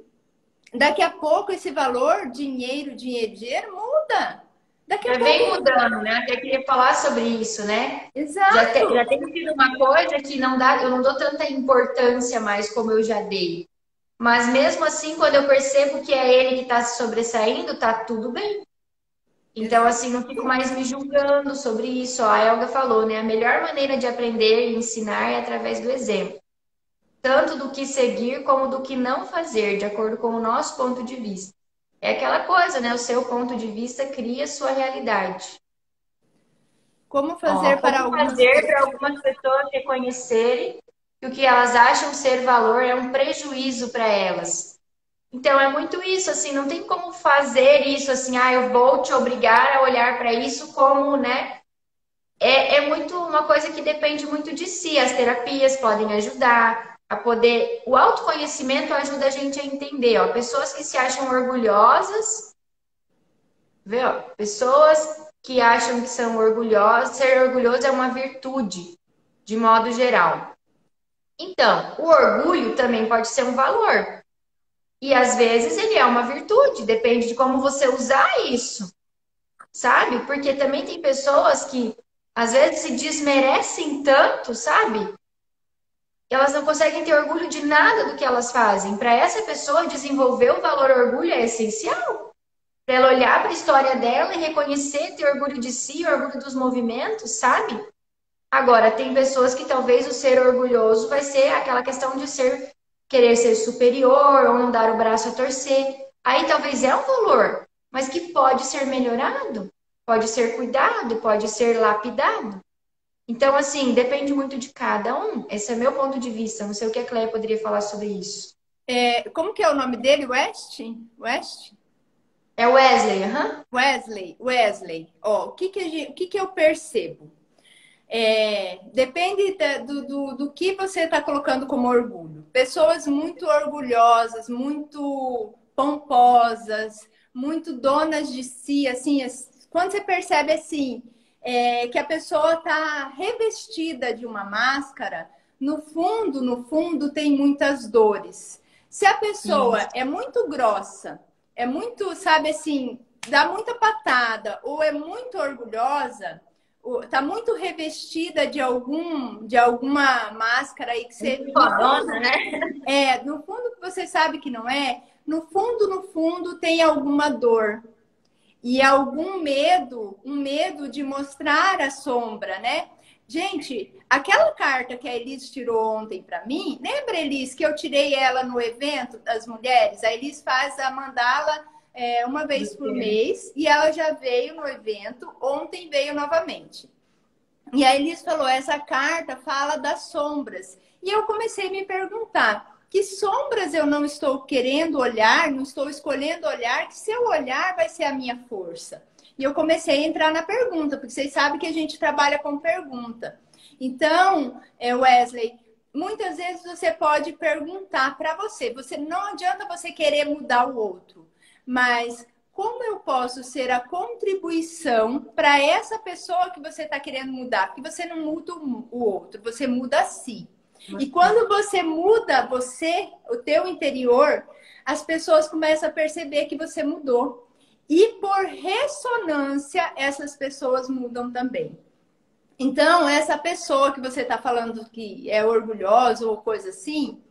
Daqui a pouco esse valor, dinheiro, dinheiro, dinheiro, muda. Daqui a pouco. Vem mudando, né? Eu queria falar sobre isso, né? Exato. Já, te, já tem sido uma coisa que não dá, eu não dou tanta importância mais como eu já dei. Mas mesmo assim, quando eu percebo que é ele que está se sobressaindo, tá tudo bem. Então, assim, não fico mais me julgando sobre isso. Ó, a Elga falou, né? A melhor maneira de aprender e ensinar é através do exemplo. Tanto do que seguir como do que não fazer, de acordo com o nosso ponto de vista. É aquela coisa, né? O seu ponto de vista cria sua realidade. Como fazer Ó, para como algumas fazer para algumas pessoas reconhecerem que o que elas acham ser valor é um prejuízo para elas. Então é muito isso, assim, não tem como fazer isso assim, ah, eu vou te obrigar a olhar para isso como, né? É, é muito uma coisa que depende muito de si. As terapias podem ajudar a poder. O autoconhecimento ajuda a gente a entender, ó, pessoas que se acham orgulhosas, vê, ó, pessoas que acham que são orgulhosos. Ser orgulhoso é uma virtude, de modo geral. Então, o orgulho também pode ser um valor. E às vezes ele é uma virtude, depende de como você usar isso. Sabe? Porque também tem pessoas que às vezes se desmerecem tanto, sabe? Elas não conseguem ter orgulho de nada do que elas fazem. Para essa pessoa desenvolver o valor orgulho é essencial para ela olhar para a história dela e reconhecer, ter orgulho de si, orgulho dos movimentos, sabe? Agora, tem pessoas que talvez o ser orgulhoso vai ser aquela questão de ser querer ser superior ou não dar o braço a torcer. Aí talvez é um valor, mas que pode ser melhorado, pode ser cuidado, pode ser lapidado. Então, assim, depende muito de cada um. Esse é meu ponto de vista. Não sei o que a Cleia poderia falar sobre isso. É, como que é o nome dele? West? West? É Wesley, uhum. Wesley, Wesley. Ó, o que que, gente, o que, que eu percebo? É, depende do, do, do, que você está colocando como orgulho. Pessoas muito orgulhosas, muito pomposas, muito donas de si, assim, quando você percebe assim, é, que a pessoa está revestida de uma máscara, no fundo, no fundo, tem muitas dores. Se a pessoa Sim. é muito grossa, é muito, sabe assim, dá muita patada ou é muito orgulhosa, tá muito revestida de algum de alguma máscara aí que você fundo, né? É, no fundo você sabe que não é, no fundo no fundo tem alguma dor e algum medo, um medo de mostrar a sombra, né? Gente, aquela carta que a Elis tirou ontem para mim, lembra, Elis, que eu tirei ela no evento das mulheres? A Elis faz a mandala é, uma vez por mês e ela já veio no evento, ontem veio novamente. E a Elis falou: essa carta fala das sombras. E eu comecei a me perguntar: que sombras eu não estou querendo olhar, não estou escolhendo olhar, que se eu olhar vai ser a minha força? E eu comecei a entrar na pergunta, porque vocês sabem que a gente trabalha com pergunta. Então, é, Wesley, muitas vezes você pode perguntar para você. Você não adianta você querer mudar o outro, mas como eu posso ser a contribuição para essa pessoa que você está querendo mudar? Porque você não muda o outro, você muda a si. E quando você muda você, o teu interior, as pessoas começam a perceber que você mudou. E por ressonância, essas pessoas mudam também. Então, essa pessoa que você está falando que é orgulhosa ou coisa assim,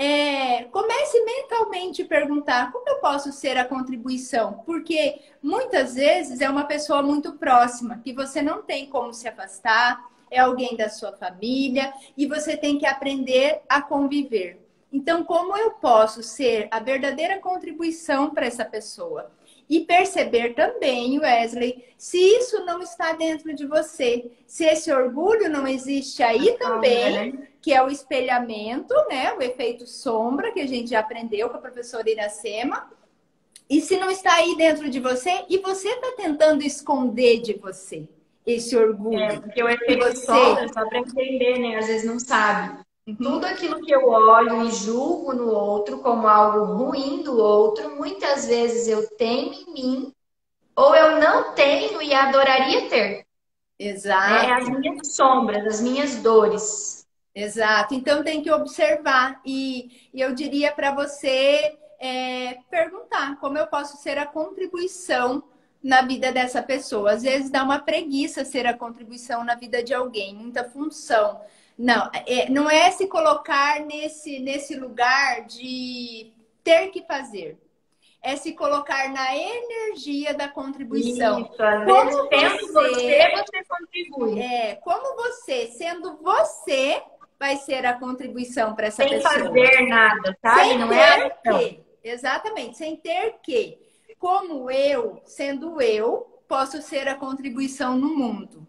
é, comece mentalmente a perguntar como eu posso ser a contribuição, porque muitas vezes é uma pessoa muito próxima que você não tem como se afastar, é alguém da sua família e você tem que aprender a conviver. Então, como eu posso ser a verdadeira contribuição para essa pessoa? E perceber também, Wesley, se isso não está dentro de você, se esse orgulho não existe aí também, né? que é o espelhamento, né? O efeito sombra, que a gente já aprendeu com a professora Iracema. E se não está aí dentro de você, e você está tentando esconder de você esse orgulho. É, porque o efeito você... sombra, só para entender, né? Às vezes não sabe. Tudo aquilo que eu olho e julgo no outro como algo ruim do outro, muitas vezes eu tenho em mim, ou eu não tenho e adoraria ter. Exato. É as minhas sombras, as minhas dores. Exato. Então tem que observar. E, e eu diria para você é, perguntar como eu posso ser a contribuição na vida dessa pessoa. Às vezes dá uma preguiça ser a contribuição na vida de alguém, muita função. Não, é, não é se colocar nesse, nesse lugar de ter que fazer. é se colocar na energia da contribuição. Isso, como vezes, você, você, você contribui. É, como você, sendo você, vai ser a contribuição para essa sem pessoa. Sem fazer nada, tá? Sem não é é que. Exatamente, sem ter que. Como eu, sendo eu, posso ser a contribuição no mundo.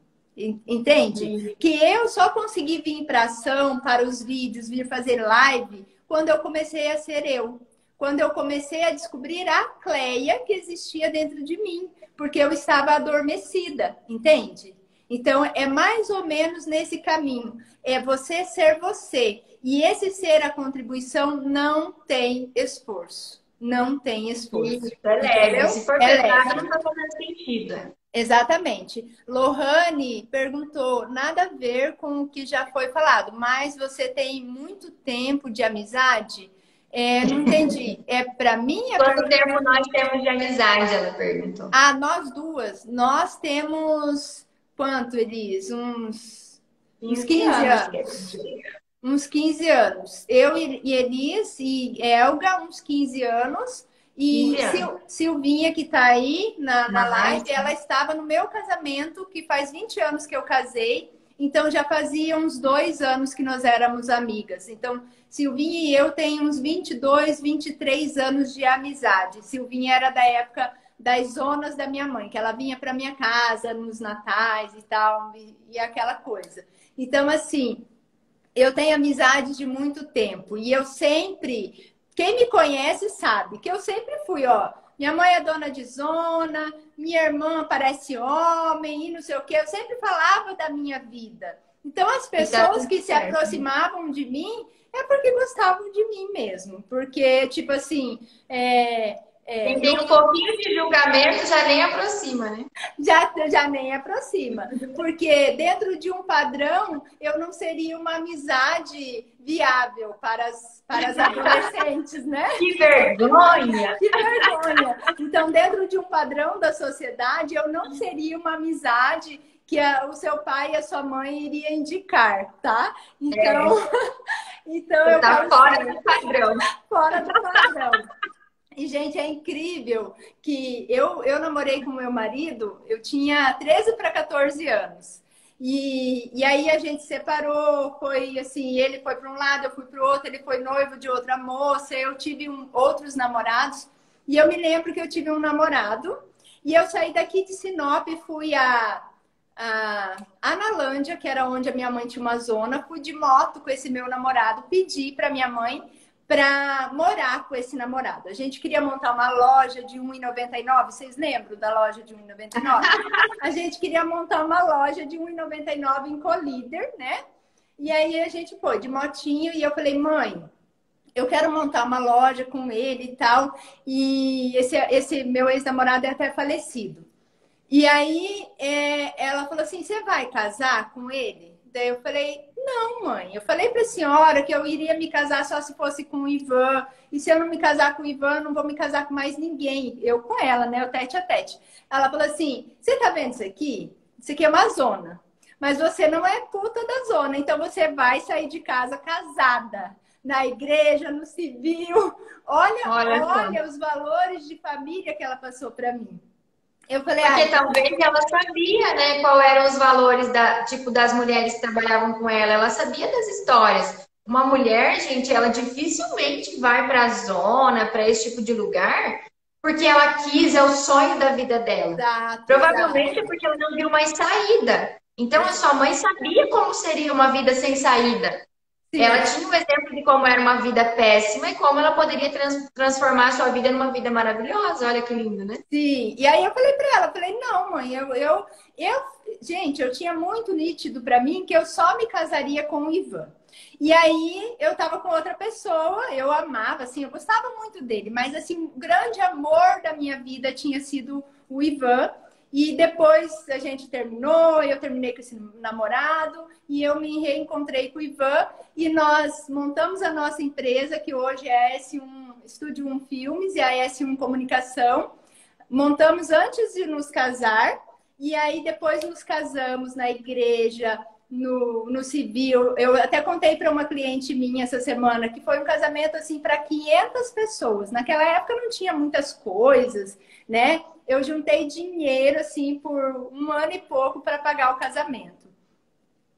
Entende? Que eu só consegui vir para ação, para os vídeos, vir fazer live, quando eu comecei a ser eu. Quando eu comecei a descobrir a Cleia que existia dentro de mim, porque eu estava adormecida, entende? Então, é mais ou menos nesse caminho. É você ser você. E esse ser a contribuição não tem esforço. Não tem esforço. Isso, é leve. Se for é pesado, não está fazendo sentido. Exatamente. Lohane perguntou, nada a ver com o que já foi falado, mas você tem muito tempo de amizade? É, não entendi. É para mim? É Quanto tempo nós temos de amizade? Ela perguntou. Ah, nós duas. Nós temos quanto, Elis? Uns, uns 15 anos. Uns 15 anos. Eu e Elis e Elga, uns 15 anos. E Sil, Silvinha, que está aí na, na live, ela estava no meu casamento, que faz 20 anos que eu casei. Então, já fazia uns dois anos que nós éramos amigas. Então, Silvinha e eu tem uns 22, 23 anos de amizade. Silvinha era da época das zonas da minha mãe, que ela vinha para minha casa nos natais e tal, e, e aquela coisa. Então, assim, eu tenho amizade de muito tempo e eu sempre quem me conhece sabe que eu sempre fui, ó. Minha mãe é dona de zona, minha irmã parece homem e não sei o quê. Eu sempre falava da minha vida. Então, as pessoas que se aproximavam de mim é porque gostavam de mim mesmo. Porque, tipo assim, é, é, Quem tem um pouquinho de julgamento já nem aproxima, né? Já, já nem aproxima. Porque dentro de um padrão, eu não seria uma amizade viável para as, para as adolescentes, né? Que vergonha! Que vergonha! Então, dentro de um padrão da sociedade, eu não seria uma amizade que a, o seu pai e a sua mãe iria indicar, tá? Então, é. então Você eu tá fora do padrão. Fora do padrão. E, gente, é incrível que eu, eu namorei com meu marido, eu tinha 13 para 14 anos. E, e aí a gente separou, foi assim, ele foi para um lado, eu fui para o outro, ele foi noivo de outra moça, eu tive um, outros namorados. E eu me lembro que eu tive um namorado, e eu saí daqui de Sinop, fui a, a Analândia, que era onde a minha mãe tinha uma zona, fui de moto com esse meu namorado, pedi para minha mãe para morar com esse namorado. A gente queria montar uma loja de 1,99. Vocês lembram da loja de 1,99? a gente queria montar uma loja de 1,99 em Colíder, né? E aí a gente foi de motinho e eu falei, mãe, eu quero montar uma loja com ele e tal. E esse, esse meu ex-namorado é até falecido. E aí é, ela falou assim: você vai casar com ele? Daí eu falei, não, mãe. Eu falei para a senhora que eu iria me casar só se fosse com o Ivan. E se eu não me casar com o Ivan, eu não vou me casar com mais ninguém. Eu com ela, né? O tete a tete. Ela falou assim: você tá vendo isso aqui? Isso aqui é uma zona. Mas você não é puta da zona. Então você vai sair de casa casada. Na igreja, no civil. Olha, olha, olha os valores de família que ela passou para mim. Eu falei, Porque ah, talvez ela sabia, né, qual eram os valores da, tipo, das mulheres que trabalhavam com ela. Ela sabia das histórias. Uma mulher, gente, ela dificilmente vai para a zona, para esse tipo de lugar, porque ela quis, é o sonho da vida dela. Exato, Provavelmente exato. é porque ela não viu mais saída. Então a sua mãe sabia como seria uma vida sem saída. Sim. Ela tinha um exemplo de como era uma vida péssima e como ela poderia trans transformar a sua vida numa vida maravilhosa. Olha que lindo, né? Sim. E aí eu falei para ela, falei, não, mãe, eu, eu, eu, gente, eu tinha muito nítido para mim que eu só me casaria com o Ivan. E aí eu tava com outra pessoa, eu amava, assim, eu gostava muito dele, mas assim, o grande amor da minha vida tinha sido o Ivan. E depois a gente terminou, eu terminei com esse namorado e eu me reencontrei com o Ivan e nós montamos a nossa empresa, que hoje é a S1 Estúdio 1 Filmes e a S1 Comunicação. Montamos antes de nos casar e aí depois nos casamos na igreja no, no civil. Eu até contei para uma cliente minha essa semana que foi um casamento assim para 500 pessoas. Naquela época não tinha muitas coisas, né? Eu juntei dinheiro assim por um ano e pouco para pagar o casamento.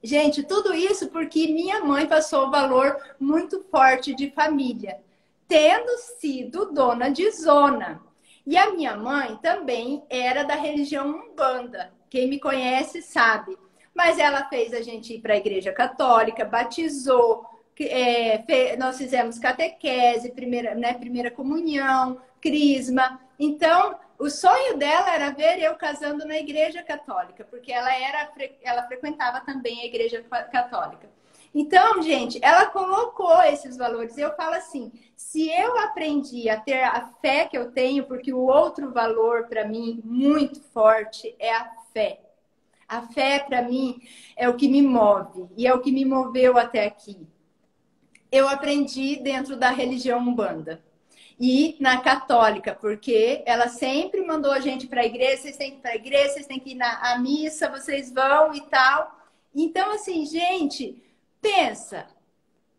Gente, tudo isso porque minha mãe passou o valor muito forte de família, tendo sido dona de zona. E a minha mãe também era da religião Umbanda. Quem me conhece sabe. Mas ela fez a gente ir para a igreja católica, batizou, é, nós fizemos catequese, primeira, né, primeira comunhão, crisma. Então, o sonho dela era ver eu casando na igreja católica, porque ela era ela frequentava também a igreja católica. Então, gente, ela colocou esses valores. Eu falo assim: se eu aprendi a ter a fé que eu tenho, porque o outro valor para mim muito forte é a fé. A fé, para mim, é o que me move e é o que me moveu até aqui. Eu aprendi dentro da religião umbanda e na católica, porque ela sempre mandou a gente para a igreja, vocês têm que ir para a igreja, vocês têm que ir na missa, vocês vão e tal. Então, assim, gente, pensa,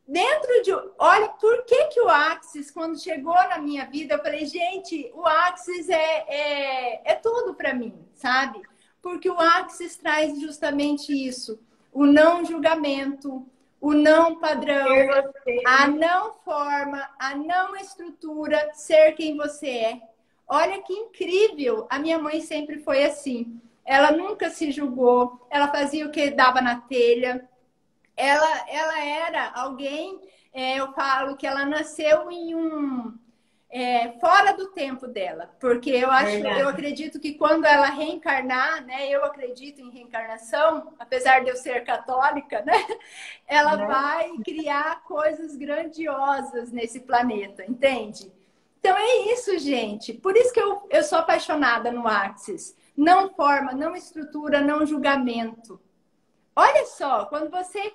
dentro de. Olha, por que, que o Axis, quando chegou na minha vida, eu falei, gente, o Axis é, é, é tudo para mim, sabe? porque o Axis traz justamente isso: o não julgamento, o não padrão, a não forma, a não estrutura, ser quem você é. Olha que incrível! A minha mãe sempre foi assim. Ela nunca se julgou, ela fazia o que dava na telha. Ela, ela era alguém, é, eu falo que ela nasceu em um é, fora do tempo dela, porque eu acho, Verdade. eu acredito que quando ela reencarnar, né, eu acredito em reencarnação, apesar de eu ser católica, né, ela né? vai criar coisas grandiosas nesse planeta, entende? Então é isso, gente. Por isso que eu, eu sou apaixonada no Axis. Não forma, não estrutura, não julgamento. Olha só, quando você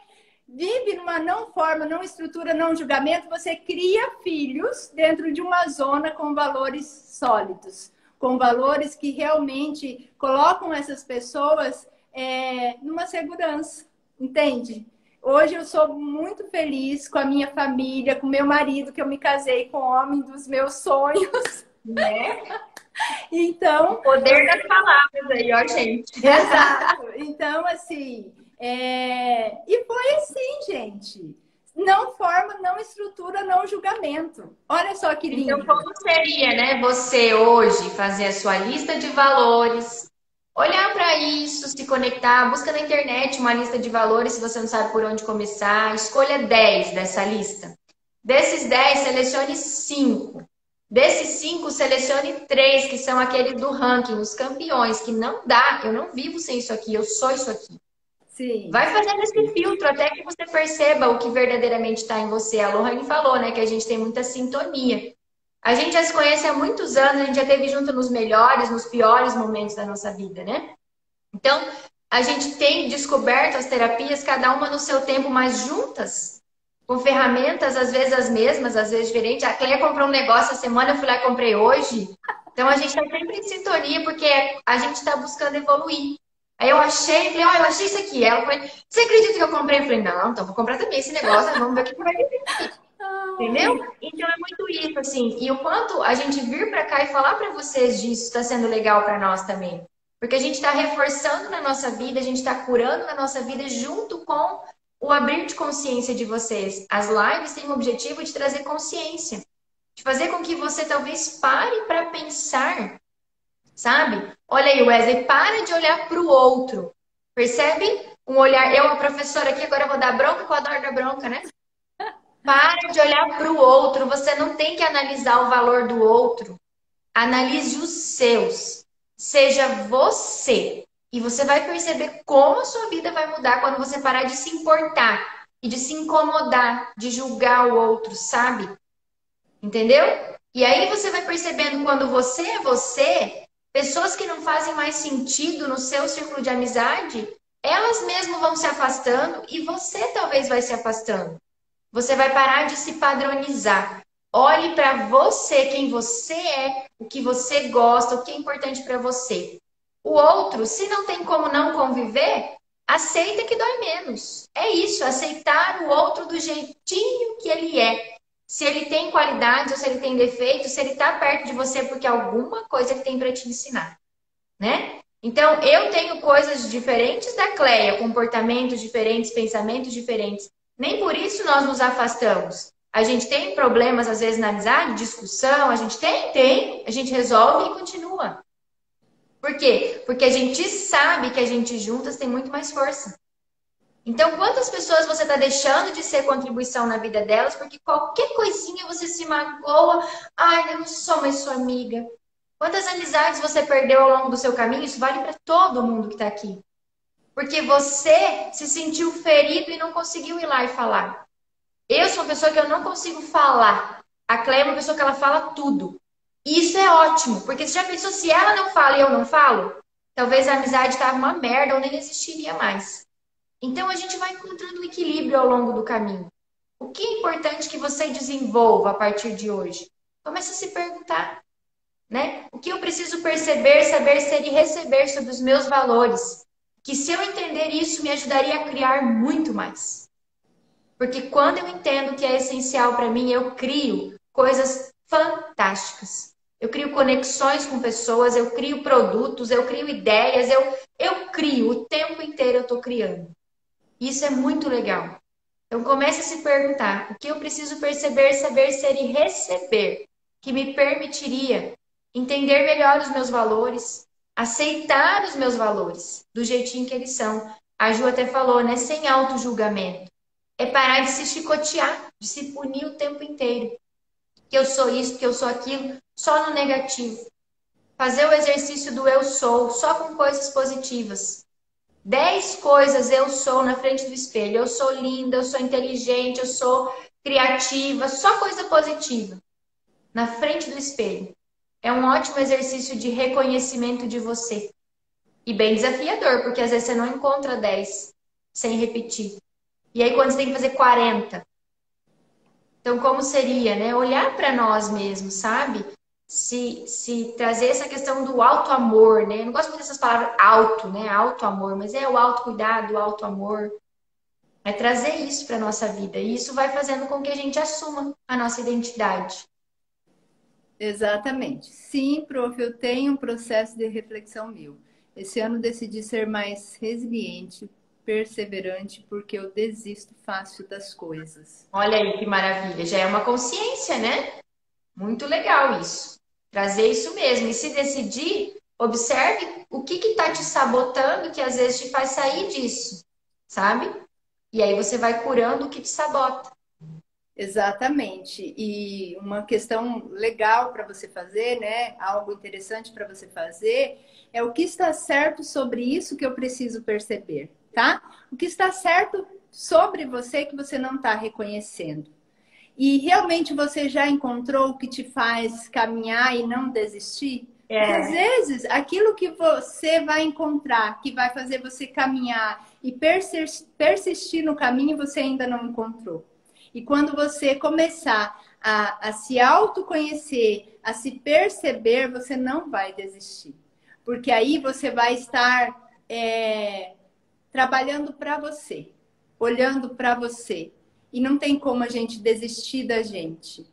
vive numa não forma, não estrutura, não julgamento, você cria filhos dentro de uma zona com valores sólidos, com valores que realmente colocam essas pessoas é, numa segurança, entende? Hoje eu sou muito feliz com a minha família, com meu marido, que eu me casei com o homem dos meus sonhos. Né? Então. O poder das palavras aí, ó, gente. Exato. Então, assim, é... E foi assim, gente. Não forma, não estrutura, não julgamento. Olha só que lindo. Então, como seria, né, você hoje fazer a sua lista de valores, olhar para isso, se conectar, busca na internet uma lista de valores se você não sabe por onde começar, escolha 10 dessa lista. Desses 10, selecione 5. Desses 5, selecione 3, que são aqueles do ranking, os campeões, que não dá, eu não vivo sem isso aqui, eu sou isso aqui. Sim. Vai fazendo esse filtro até que você perceba o que verdadeiramente está em você. A Lohane falou, né, que a gente tem muita sintonia. A gente já se conhece há muitos anos, a gente já esteve junto nos melhores, nos piores momentos da nossa vida, né? Então, a gente tem descoberto as terapias, cada uma no seu tempo, mas juntas, com ferramentas, às vezes as mesmas, às vezes diferentes. A Cleia comprou um negócio a semana, eu fui lá e comprei hoje. Então, a gente está sempre em sintonia, porque a gente está buscando evoluir. Aí eu achei, falei, ó, oh, eu achei isso aqui. Ela falou, você acredita que eu comprei? Eu falei, não, então vou comprar também esse negócio, vamos ver o que vai vir. Entendeu? Então é muito isso, assim. E o quanto a gente vir para cá e falar para vocês disso está sendo legal para nós também. Porque a gente está reforçando na nossa vida, a gente está curando na nossa vida junto com o abrir de consciência de vocês. As lives têm o objetivo de trazer consciência, de fazer com que você talvez pare para pensar sabe? Olha aí, Wesley, para de olhar para o outro. Percebe? Um olhar. Eu, a professora aqui, agora vou dar bronca com a dor da bronca, né? Para de olhar para o outro. Você não tem que analisar o valor do outro. Analise os seus. Seja você. E você vai perceber como a sua vida vai mudar quando você parar de se importar e de se incomodar, de julgar o outro, sabe? Entendeu? E aí você vai percebendo quando você é você, Pessoas que não fazem mais sentido no seu círculo de amizade, elas mesmas vão se afastando e você talvez vai se afastando. Você vai parar de se padronizar. Olhe para você, quem você é, o que você gosta, o que é importante para você. O outro, se não tem como não conviver, aceita que dói menos. É isso, aceitar o outro do jeitinho que ele é. Se ele tem qualidades ou se ele tem defeitos, se ele está perto de você porque alguma coisa ele tem para te ensinar, né? Então, eu tenho coisas diferentes da Cleia, comportamentos diferentes, pensamentos diferentes. Nem por isso nós nos afastamos. A gente tem problemas, às vezes, na amizade, discussão, a gente tem, tem, a gente resolve e continua. Por quê? Porque a gente sabe que a gente juntas tem muito mais força. Então, quantas pessoas você está deixando de ser contribuição na vida delas porque qualquer coisinha você se magoa? Ai, eu não sou mais sua amiga. Quantas amizades você perdeu ao longo do seu caminho? Isso vale para todo mundo que está aqui. Porque você se sentiu ferido e não conseguiu ir lá e falar. Eu sou uma pessoa que eu não consigo falar. A Cleia é uma pessoa que ela fala tudo. E isso é ótimo, porque você já pensou se ela não fala e eu não falo? Talvez a amizade estava uma merda ou nem existiria mais. Então a gente vai encontrando um equilíbrio ao longo do caminho. O que é importante que você desenvolva a partir de hoje? Comece a se perguntar, né? O que eu preciso perceber, saber ser e receber sobre os meus valores? Que se eu entender isso, me ajudaria a criar muito mais. Porque quando eu entendo que é essencial para mim, eu crio coisas fantásticas. Eu crio conexões com pessoas, eu crio produtos, eu crio ideias, eu, eu crio, o tempo inteiro eu estou criando. Isso é muito legal. Então comece a se perguntar o que eu preciso perceber, saber ser e receber que me permitiria entender melhor os meus valores, aceitar os meus valores do jeitinho que eles são. A Ju até falou, né? Sem auto-julgamento. É parar de se chicotear, de se punir o tempo inteiro que eu sou isso, que eu sou aquilo, só no negativo. Fazer o exercício do eu sou, só com coisas positivas. Dez coisas eu sou na frente do espelho. Eu sou linda, eu sou inteligente, eu sou criativa, só coisa positiva. Na frente do espelho. É um ótimo exercício de reconhecimento de você. E bem desafiador, porque às vezes você não encontra 10 sem repetir. E aí quando você tem que fazer 40, então, como seria, né? Olhar para nós mesmos, sabe? Se, se trazer essa questão do alto amor, né? Eu não gosto muito dessas palavras alto, né? Alto amor, mas é o autocuidado, o alto amor. É trazer isso para nossa vida. E isso vai fazendo com que a gente assuma a nossa identidade. Exatamente. Sim, prof, eu tenho um processo de reflexão meu. Esse ano decidi ser mais resiliente, perseverante porque eu desisto fácil das coisas. Olha aí que maravilha, já é uma consciência, né? Muito legal isso. Trazer isso mesmo. E se decidir, observe o que está te sabotando que às vezes te faz sair disso, sabe? E aí você vai curando o que te sabota. Exatamente. E uma questão legal para você fazer, né? Algo interessante para você fazer é o que está certo sobre isso que eu preciso perceber tá? O que está certo sobre você que você não está reconhecendo. E realmente você já encontrou o que te faz caminhar e não desistir? É. Às vezes, aquilo que você vai encontrar, que vai fazer você caminhar e persistir no caminho, você ainda não encontrou. E quando você começar a, a se autoconhecer, a se perceber, você não vai desistir. Porque aí você vai estar é, trabalhando para você, olhando para você. E não tem como a gente desistir da gente.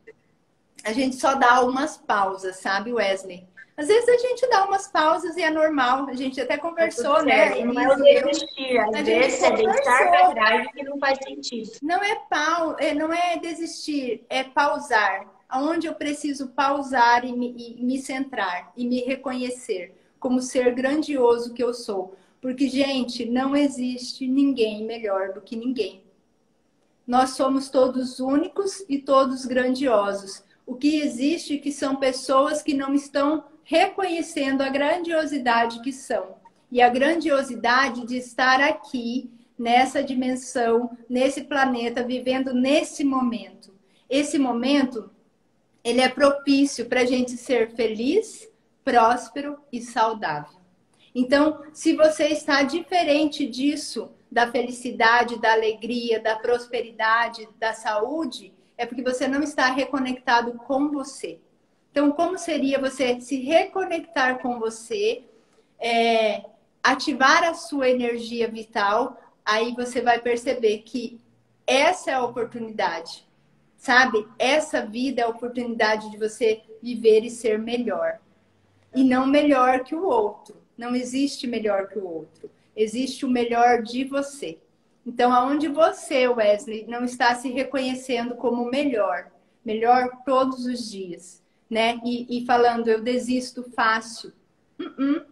A gente só dá umas pausas, sabe, Wesley? Às vezes a gente dá umas pausas e é normal. A gente até conversou, né? Não é desistir, às vezes é deixar para trás que não faz sentido. Não é, pau, é, não é desistir, é pausar. Aonde eu preciso pausar e me, e me centrar e me reconhecer como ser grandioso que eu sou. Porque, gente, não existe ninguém melhor do que ninguém. Nós somos todos únicos e todos grandiosos. O que existe é que são pessoas que não estão reconhecendo a grandiosidade que são. E a grandiosidade de estar aqui, nessa dimensão, nesse planeta, vivendo nesse momento. Esse momento, ele é propício para a gente ser feliz, próspero e saudável. Então, se você está diferente disso, da felicidade, da alegria, da prosperidade, da saúde, é porque você não está reconectado com você. Então, como seria você se reconectar com você, é, ativar a sua energia vital, aí você vai perceber que essa é a oportunidade, sabe? Essa vida é a oportunidade de você viver e ser melhor. E não melhor que o outro. Não existe melhor que o outro. Existe o melhor de você. Então, aonde você, Wesley, não está se reconhecendo como melhor, melhor todos os dias, né? E, e falando, eu desisto fácil. Uh -uh.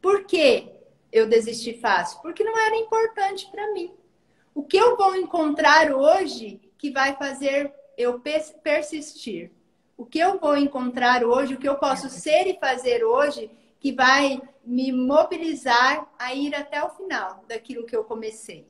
Por que eu desisti fácil? Porque não era importante para mim. O que eu vou encontrar hoje que vai fazer eu persistir? O que eu vou encontrar hoje, o que eu posso ser e fazer hoje que vai me mobilizar a ir até o final daquilo que eu comecei.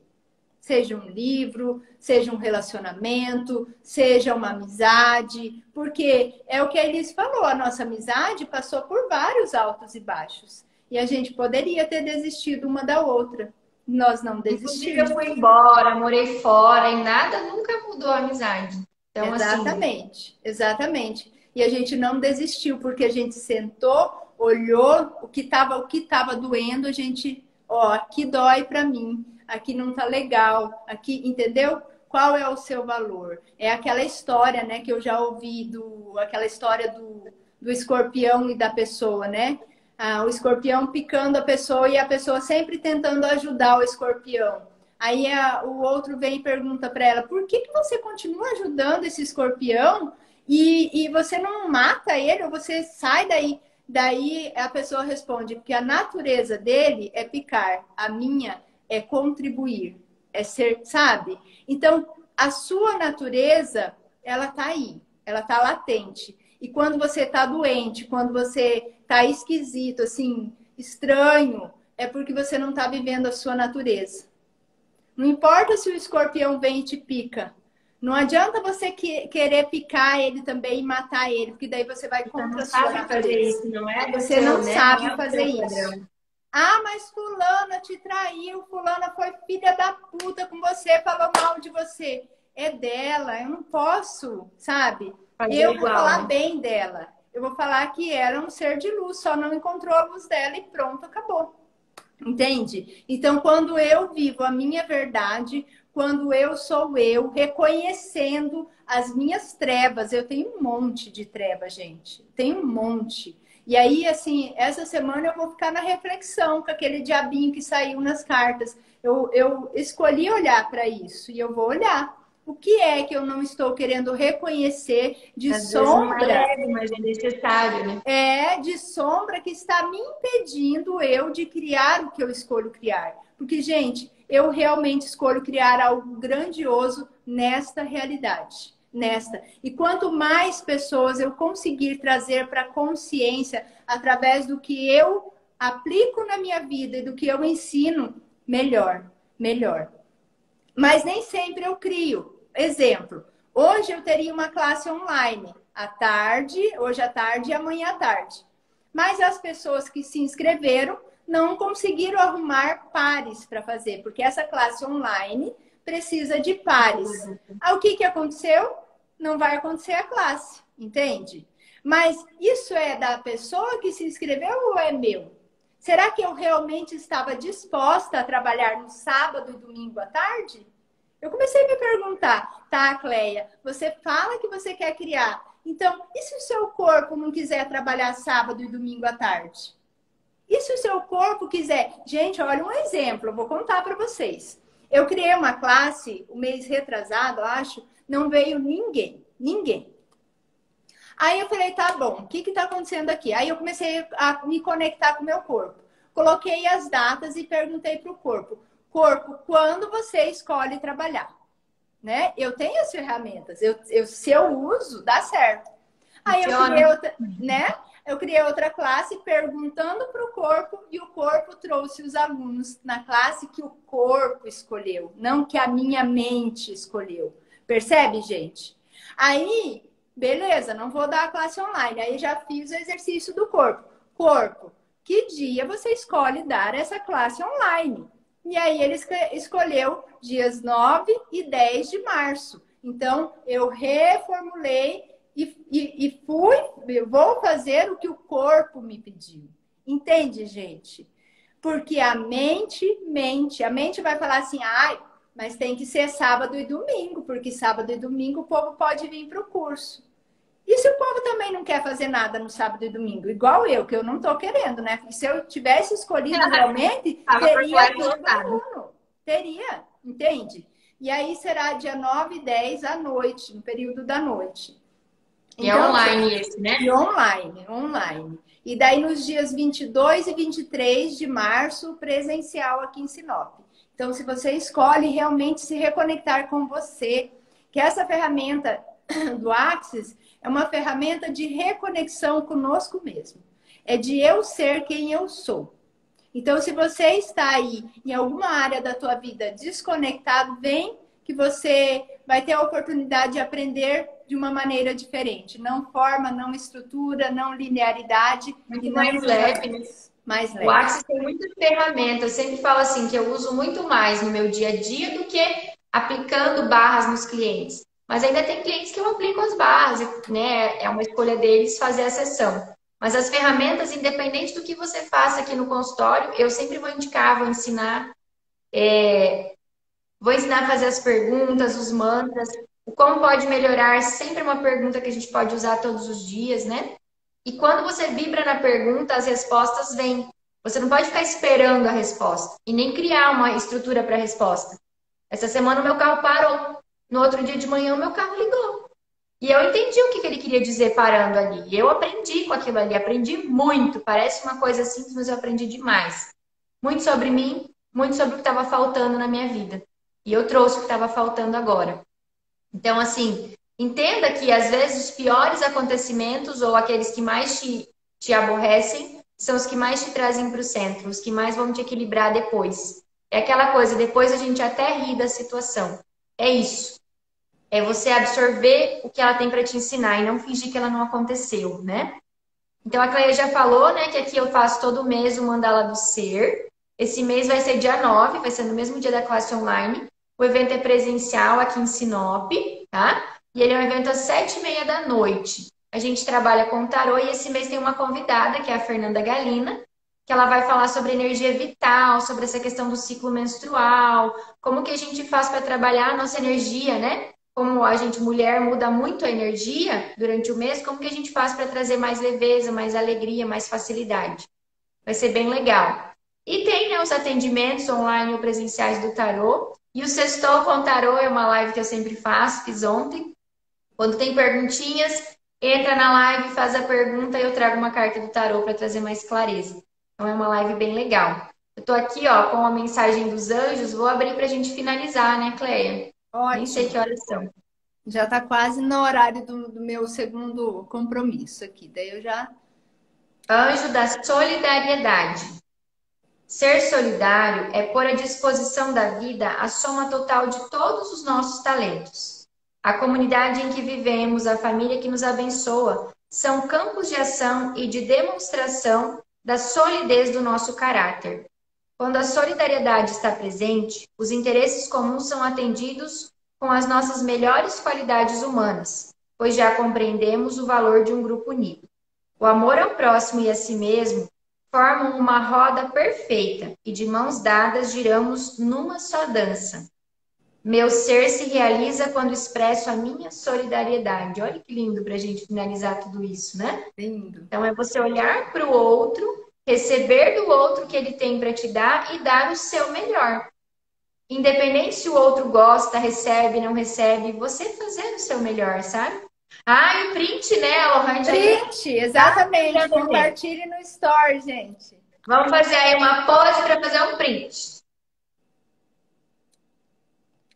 Seja um livro, seja um relacionamento, seja uma amizade, porque é o que a Elis falou, a nossa amizade passou por vários altos e baixos. E a gente poderia ter desistido uma da outra. Nós não desistimos. Eu fui embora, morei fora e nada nunca mudou a amizade. Então, assim, exatamente, assim... exatamente. E a gente não desistiu porque a gente sentou, olhou o que estava o que estava doendo, a gente, ó, aqui dói para mim, aqui não tá legal, aqui, entendeu? Qual é o seu valor? É aquela história, né, que eu já ouvi do aquela história do, do escorpião e da pessoa, né? Ah, o escorpião picando a pessoa e a pessoa sempre tentando ajudar o escorpião. Aí a, o outro vem e pergunta para ela: por que, que você continua ajudando esse escorpião e, e você não mata ele ou você sai daí? Daí a pessoa responde que a natureza dele é picar, a minha é contribuir, é ser, sabe? Então, a sua natureza, ela tá aí, ela tá latente. E quando você tá doente, quando você tá esquisito, assim, estranho, é porque você não tá vivendo a sua natureza. Não importa se o escorpião vem e te pica. Não adianta você que, querer picar ele também e matar ele, porque daí você vai contra a sua fazer isso, não é? Você não né? sabe não é fazer isso. Ah, mas fulana te traiu, fulana foi filha da puta com você, falou mal de você. É dela, eu não posso, sabe? Fazer eu igual, vou falar né? bem dela. Eu vou falar que era um ser de luz, só não encontrou a luz dela e pronto, acabou. Entende? Então, quando eu vivo a minha verdade, quando eu sou eu, reconhecendo as minhas trevas. Eu tenho um monte de trevas, gente. Tenho um monte. E aí, assim, essa semana eu vou ficar na reflexão com aquele diabinho que saiu nas cartas. Eu, eu escolhi olhar para isso e eu vou olhar. O que é que eu não estou querendo reconhecer de Às sombra? É leve, mas é necessário, né? É, de sombra que está me impedindo eu de criar o que eu escolho criar. Porque, gente, eu realmente escolho criar algo grandioso nesta realidade. Nesta. E quanto mais pessoas eu conseguir trazer para a consciência através do que eu aplico na minha vida e do que eu ensino, melhor, melhor. Mas nem sempre eu crio. Exemplo, hoje eu teria uma classe online à tarde, hoje à tarde e amanhã à tarde. Mas as pessoas que se inscreveram não conseguiram arrumar pares para fazer, porque essa classe online precisa de pares. Aí o que, que aconteceu? Não vai acontecer a classe, entende? Mas isso é da pessoa que se inscreveu ou é meu? Será que eu realmente estava disposta a trabalhar no sábado e domingo à tarde? Eu comecei a me perguntar, tá, Cleia, você fala que você quer criar. Então, e se o seu corpo não quiser trabalhar sábado e domingo à tarde? E se o seu corpo quiser? Gente, olha um exemplo, eu vou contar para vocês. Eu criei uma classe, o um mês retrasado, acho, não veio ninguém, ninguém. Aí eu falei, tá bom, o que que tá acontecendo aqui? Aí eu comecei a me conectar com o meu corpo. Coloquei as datas e perguntei para o corpo, corpo, quando você escolhe trabalhar? Né? Eu tenho as ferramentas, eu, eu, se eu uso, dá certo. Aí eu criei outra, né? Eu criei outra classe perguntando para o corpo e o corpo trouxe os alunos na classe que o corpo escolheu, não que a minha mente escolheu. Percebe, gente? Aí, beleza, não vou dar a classe online. Aí já fiz o exercício do corpo. Corpo, que dia você escolhe dar essa classe online? E aí ele escolheu dias 9 e 10 de março. Então, eu reformulei e, e, e fui, vou fazer o que o corpo me pediu. Entende, gente? Porque a mente mente. A mente vai falar assim, ai, mas tem que ser sábado e domingo, porque sábado e domingo o povo pode vir para o curso. E se o povo também não quer fazer nada no sábado e domingo? Igual eu, que eu não estou querendo, né? Se eu tivesse escolhido realmente, teria todo aluno. Teria, entende? E aí será dia 9 e 10 à noite, no período da noite. E é então, é online esse, né? E online, online. E daí nos dias 22 e 23 de março, presencial aqui em Sinop. Então, se você escolhe realmente se reconectar com você, que essa ferramenta do Axis é uma ferramenta de reconexão conosco mesmo. É de eu ser quem eu sou. Então, se você está aí em alguma área da tua vida desconectado, vem que você vai ter a oportunidade de aprender de uma maneira diferente. Não forma, não estrutura, não linearidade. Muito e mais leve. Né? Mais leve. O Axis tem muitas ferramentas. Eu sempre falo assim que eu uso muito mais no meu dia a dia do que aplicando barras nos clientes. Mas ainda tem clientes que eu aplico as barras, né? É uma escolha deles fazer a sessão. Mas as ferramentas, independente do que você faça aqui no consultório, eu sempre vou indicar, vou ensinar. É... Vou ensinar a fazer as perguntas, os mantras, o como pode melhorar, sempre é uma pergunta que a gente pode usar todos os dias, né? E quando você vibra na pergunta, as respostas vêm. Você não pode ficar esperando a resposta e nem criar uma estrutura para a resposta. Essa semana o meu carro parou. No outro dia de manhã, o meu carro ligou. E eu entendi o que, ele queria dizer parando ali. E eu aprendi com aquilo ali, aprendi muito. Parece uma coisa simples, mas eu aprendi demais. Muito sobre mim, muito sobre o que estava faltando na minha vida. E eu trouxe o que estava faltando agora. Então, assim, entenda que às vezes os piores acontecimentos ou aqueles que mais te, te aborrecem são os que mais te trazem para o centro, os que mais vão te equilibrar depois. É aquela coisa, depois a gente até ri da situação. É isso é você absorver o que ela tem para te ensinar e não fingir que ela não aconteceu, né? Então a Cleia já falou, né, que aqui eu faço todo mês o mandala do ser. Esse mês vai ser dia 9, vai ser no mesmo dia da classe online. O evento é presencial aqui em Sinop, tá? E ele é um evento às sete e meia da noite. A gente trabalha com tarô e esse mês tem uma convidada, que é a Fernanda Galina, que ela vai falar sobre energia vital, sobre essa questão do ciclo menstrual, como que a gente faz para trabalhar a nossa energia, né? como a gente, mulher, muda muito a energia durante o mês, como que a gente faz para trazer mais leveza, mais alegria, mais facilidade? Vai ser bem legal. E tem né, os atendimentos online ou presenciais do tarô. E o Sextou com Tarô é uma live que eu sempre faço, fiz ontem. Quando tem perguntinhas, entra na live, faz a pergunta e eu trago uma carta do tarô para trazer mais clareza. Então é uma live bem legal. Eu tô aqui, ó, com a mensagem dos anjos, vou abrir para a gente finalizar, né, Cleia? Ótimo. Nem sei que horas são. Já está quase no horário do, do, meu segundo compromisso aqui. Daí eu já. Anjo da solidariedade. Ser solidário é pôr à disposição da vida a soma total de todos os nossos talentos. A comunidade em que vivemos, a família que nos abençoa, são campos de ação e de demonstração da solidez do nosso caráter. Quando a solidariedade está presente, os interesses comuns são atendidos com as nossas melhores qualidades humanas, pois já compreendemos o valor de um grupo unido. O amor ao próximo e a si mesmo formam uma roda perfeita e de mãos dadas giramos numa só dança. Meu ser se realiza quando expresso a minha solidariedade. Olha que lindo para a gente finalizar tudo isso, né? Lindo. Então é você olhar para o outro receber do outro que ele tem para te dar e dar o seu melhor. Independente se o outro gosta, recebe, não recebe, você fazer o seu melhor, sabe? Ah, e print, né, Lohane? Print, exatamente. Ah, Compartilhe no store, gente. Vamos fazer aí uma pose para fazer um print.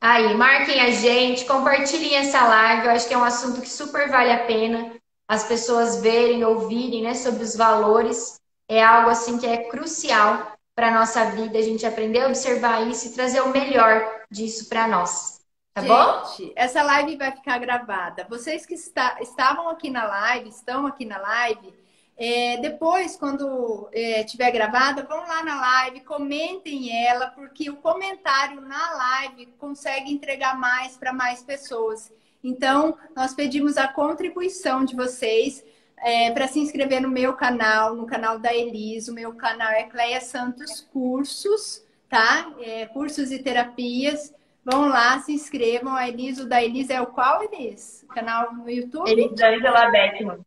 Aí, marquem a gente, compartilhem essa live. Eu acho que é um assunto que super vale a pena as pessoas verem, ouvirem, né, sobre os valores é algo assim que é crucial para nossa vida, a gente aprender a observar isso e trazer o melhor disso para nós. Tá gente, bom? essa live vai ficar gravada. Vocês que está, estavam aqui na live, estão aqui na live, é, depois, quando é, tiver gravada, vão lá na live, comentem ela, porque o comentário na live consegue entregar mais para mais pessoas. Então, nós pedimos a contribuição de vocês é, para se inscrever no meu canal, no canal da Elis. O meu canal é Cleia Santos Cursos, tá? É, cursos e terapias. Vão lá, se inscrevam. A Elis, o da Elis é o qual, Elis? Canal no YouTube? Elisângela Beckman.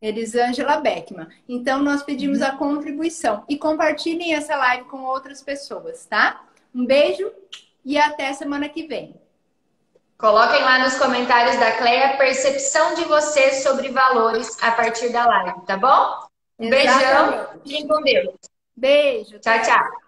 Elisângela Beckman. Então, nós pedimos a contribuição. E compartilhem essa live com outras pessoas, tá? Um beijo e até semana que vem. Coloquem lá nos comentários da Cleia a percepção de vocês sobre valores a partir da live, tá bom? Um beijão. Fiquem com Deus. Beijo. Tchau, tchau.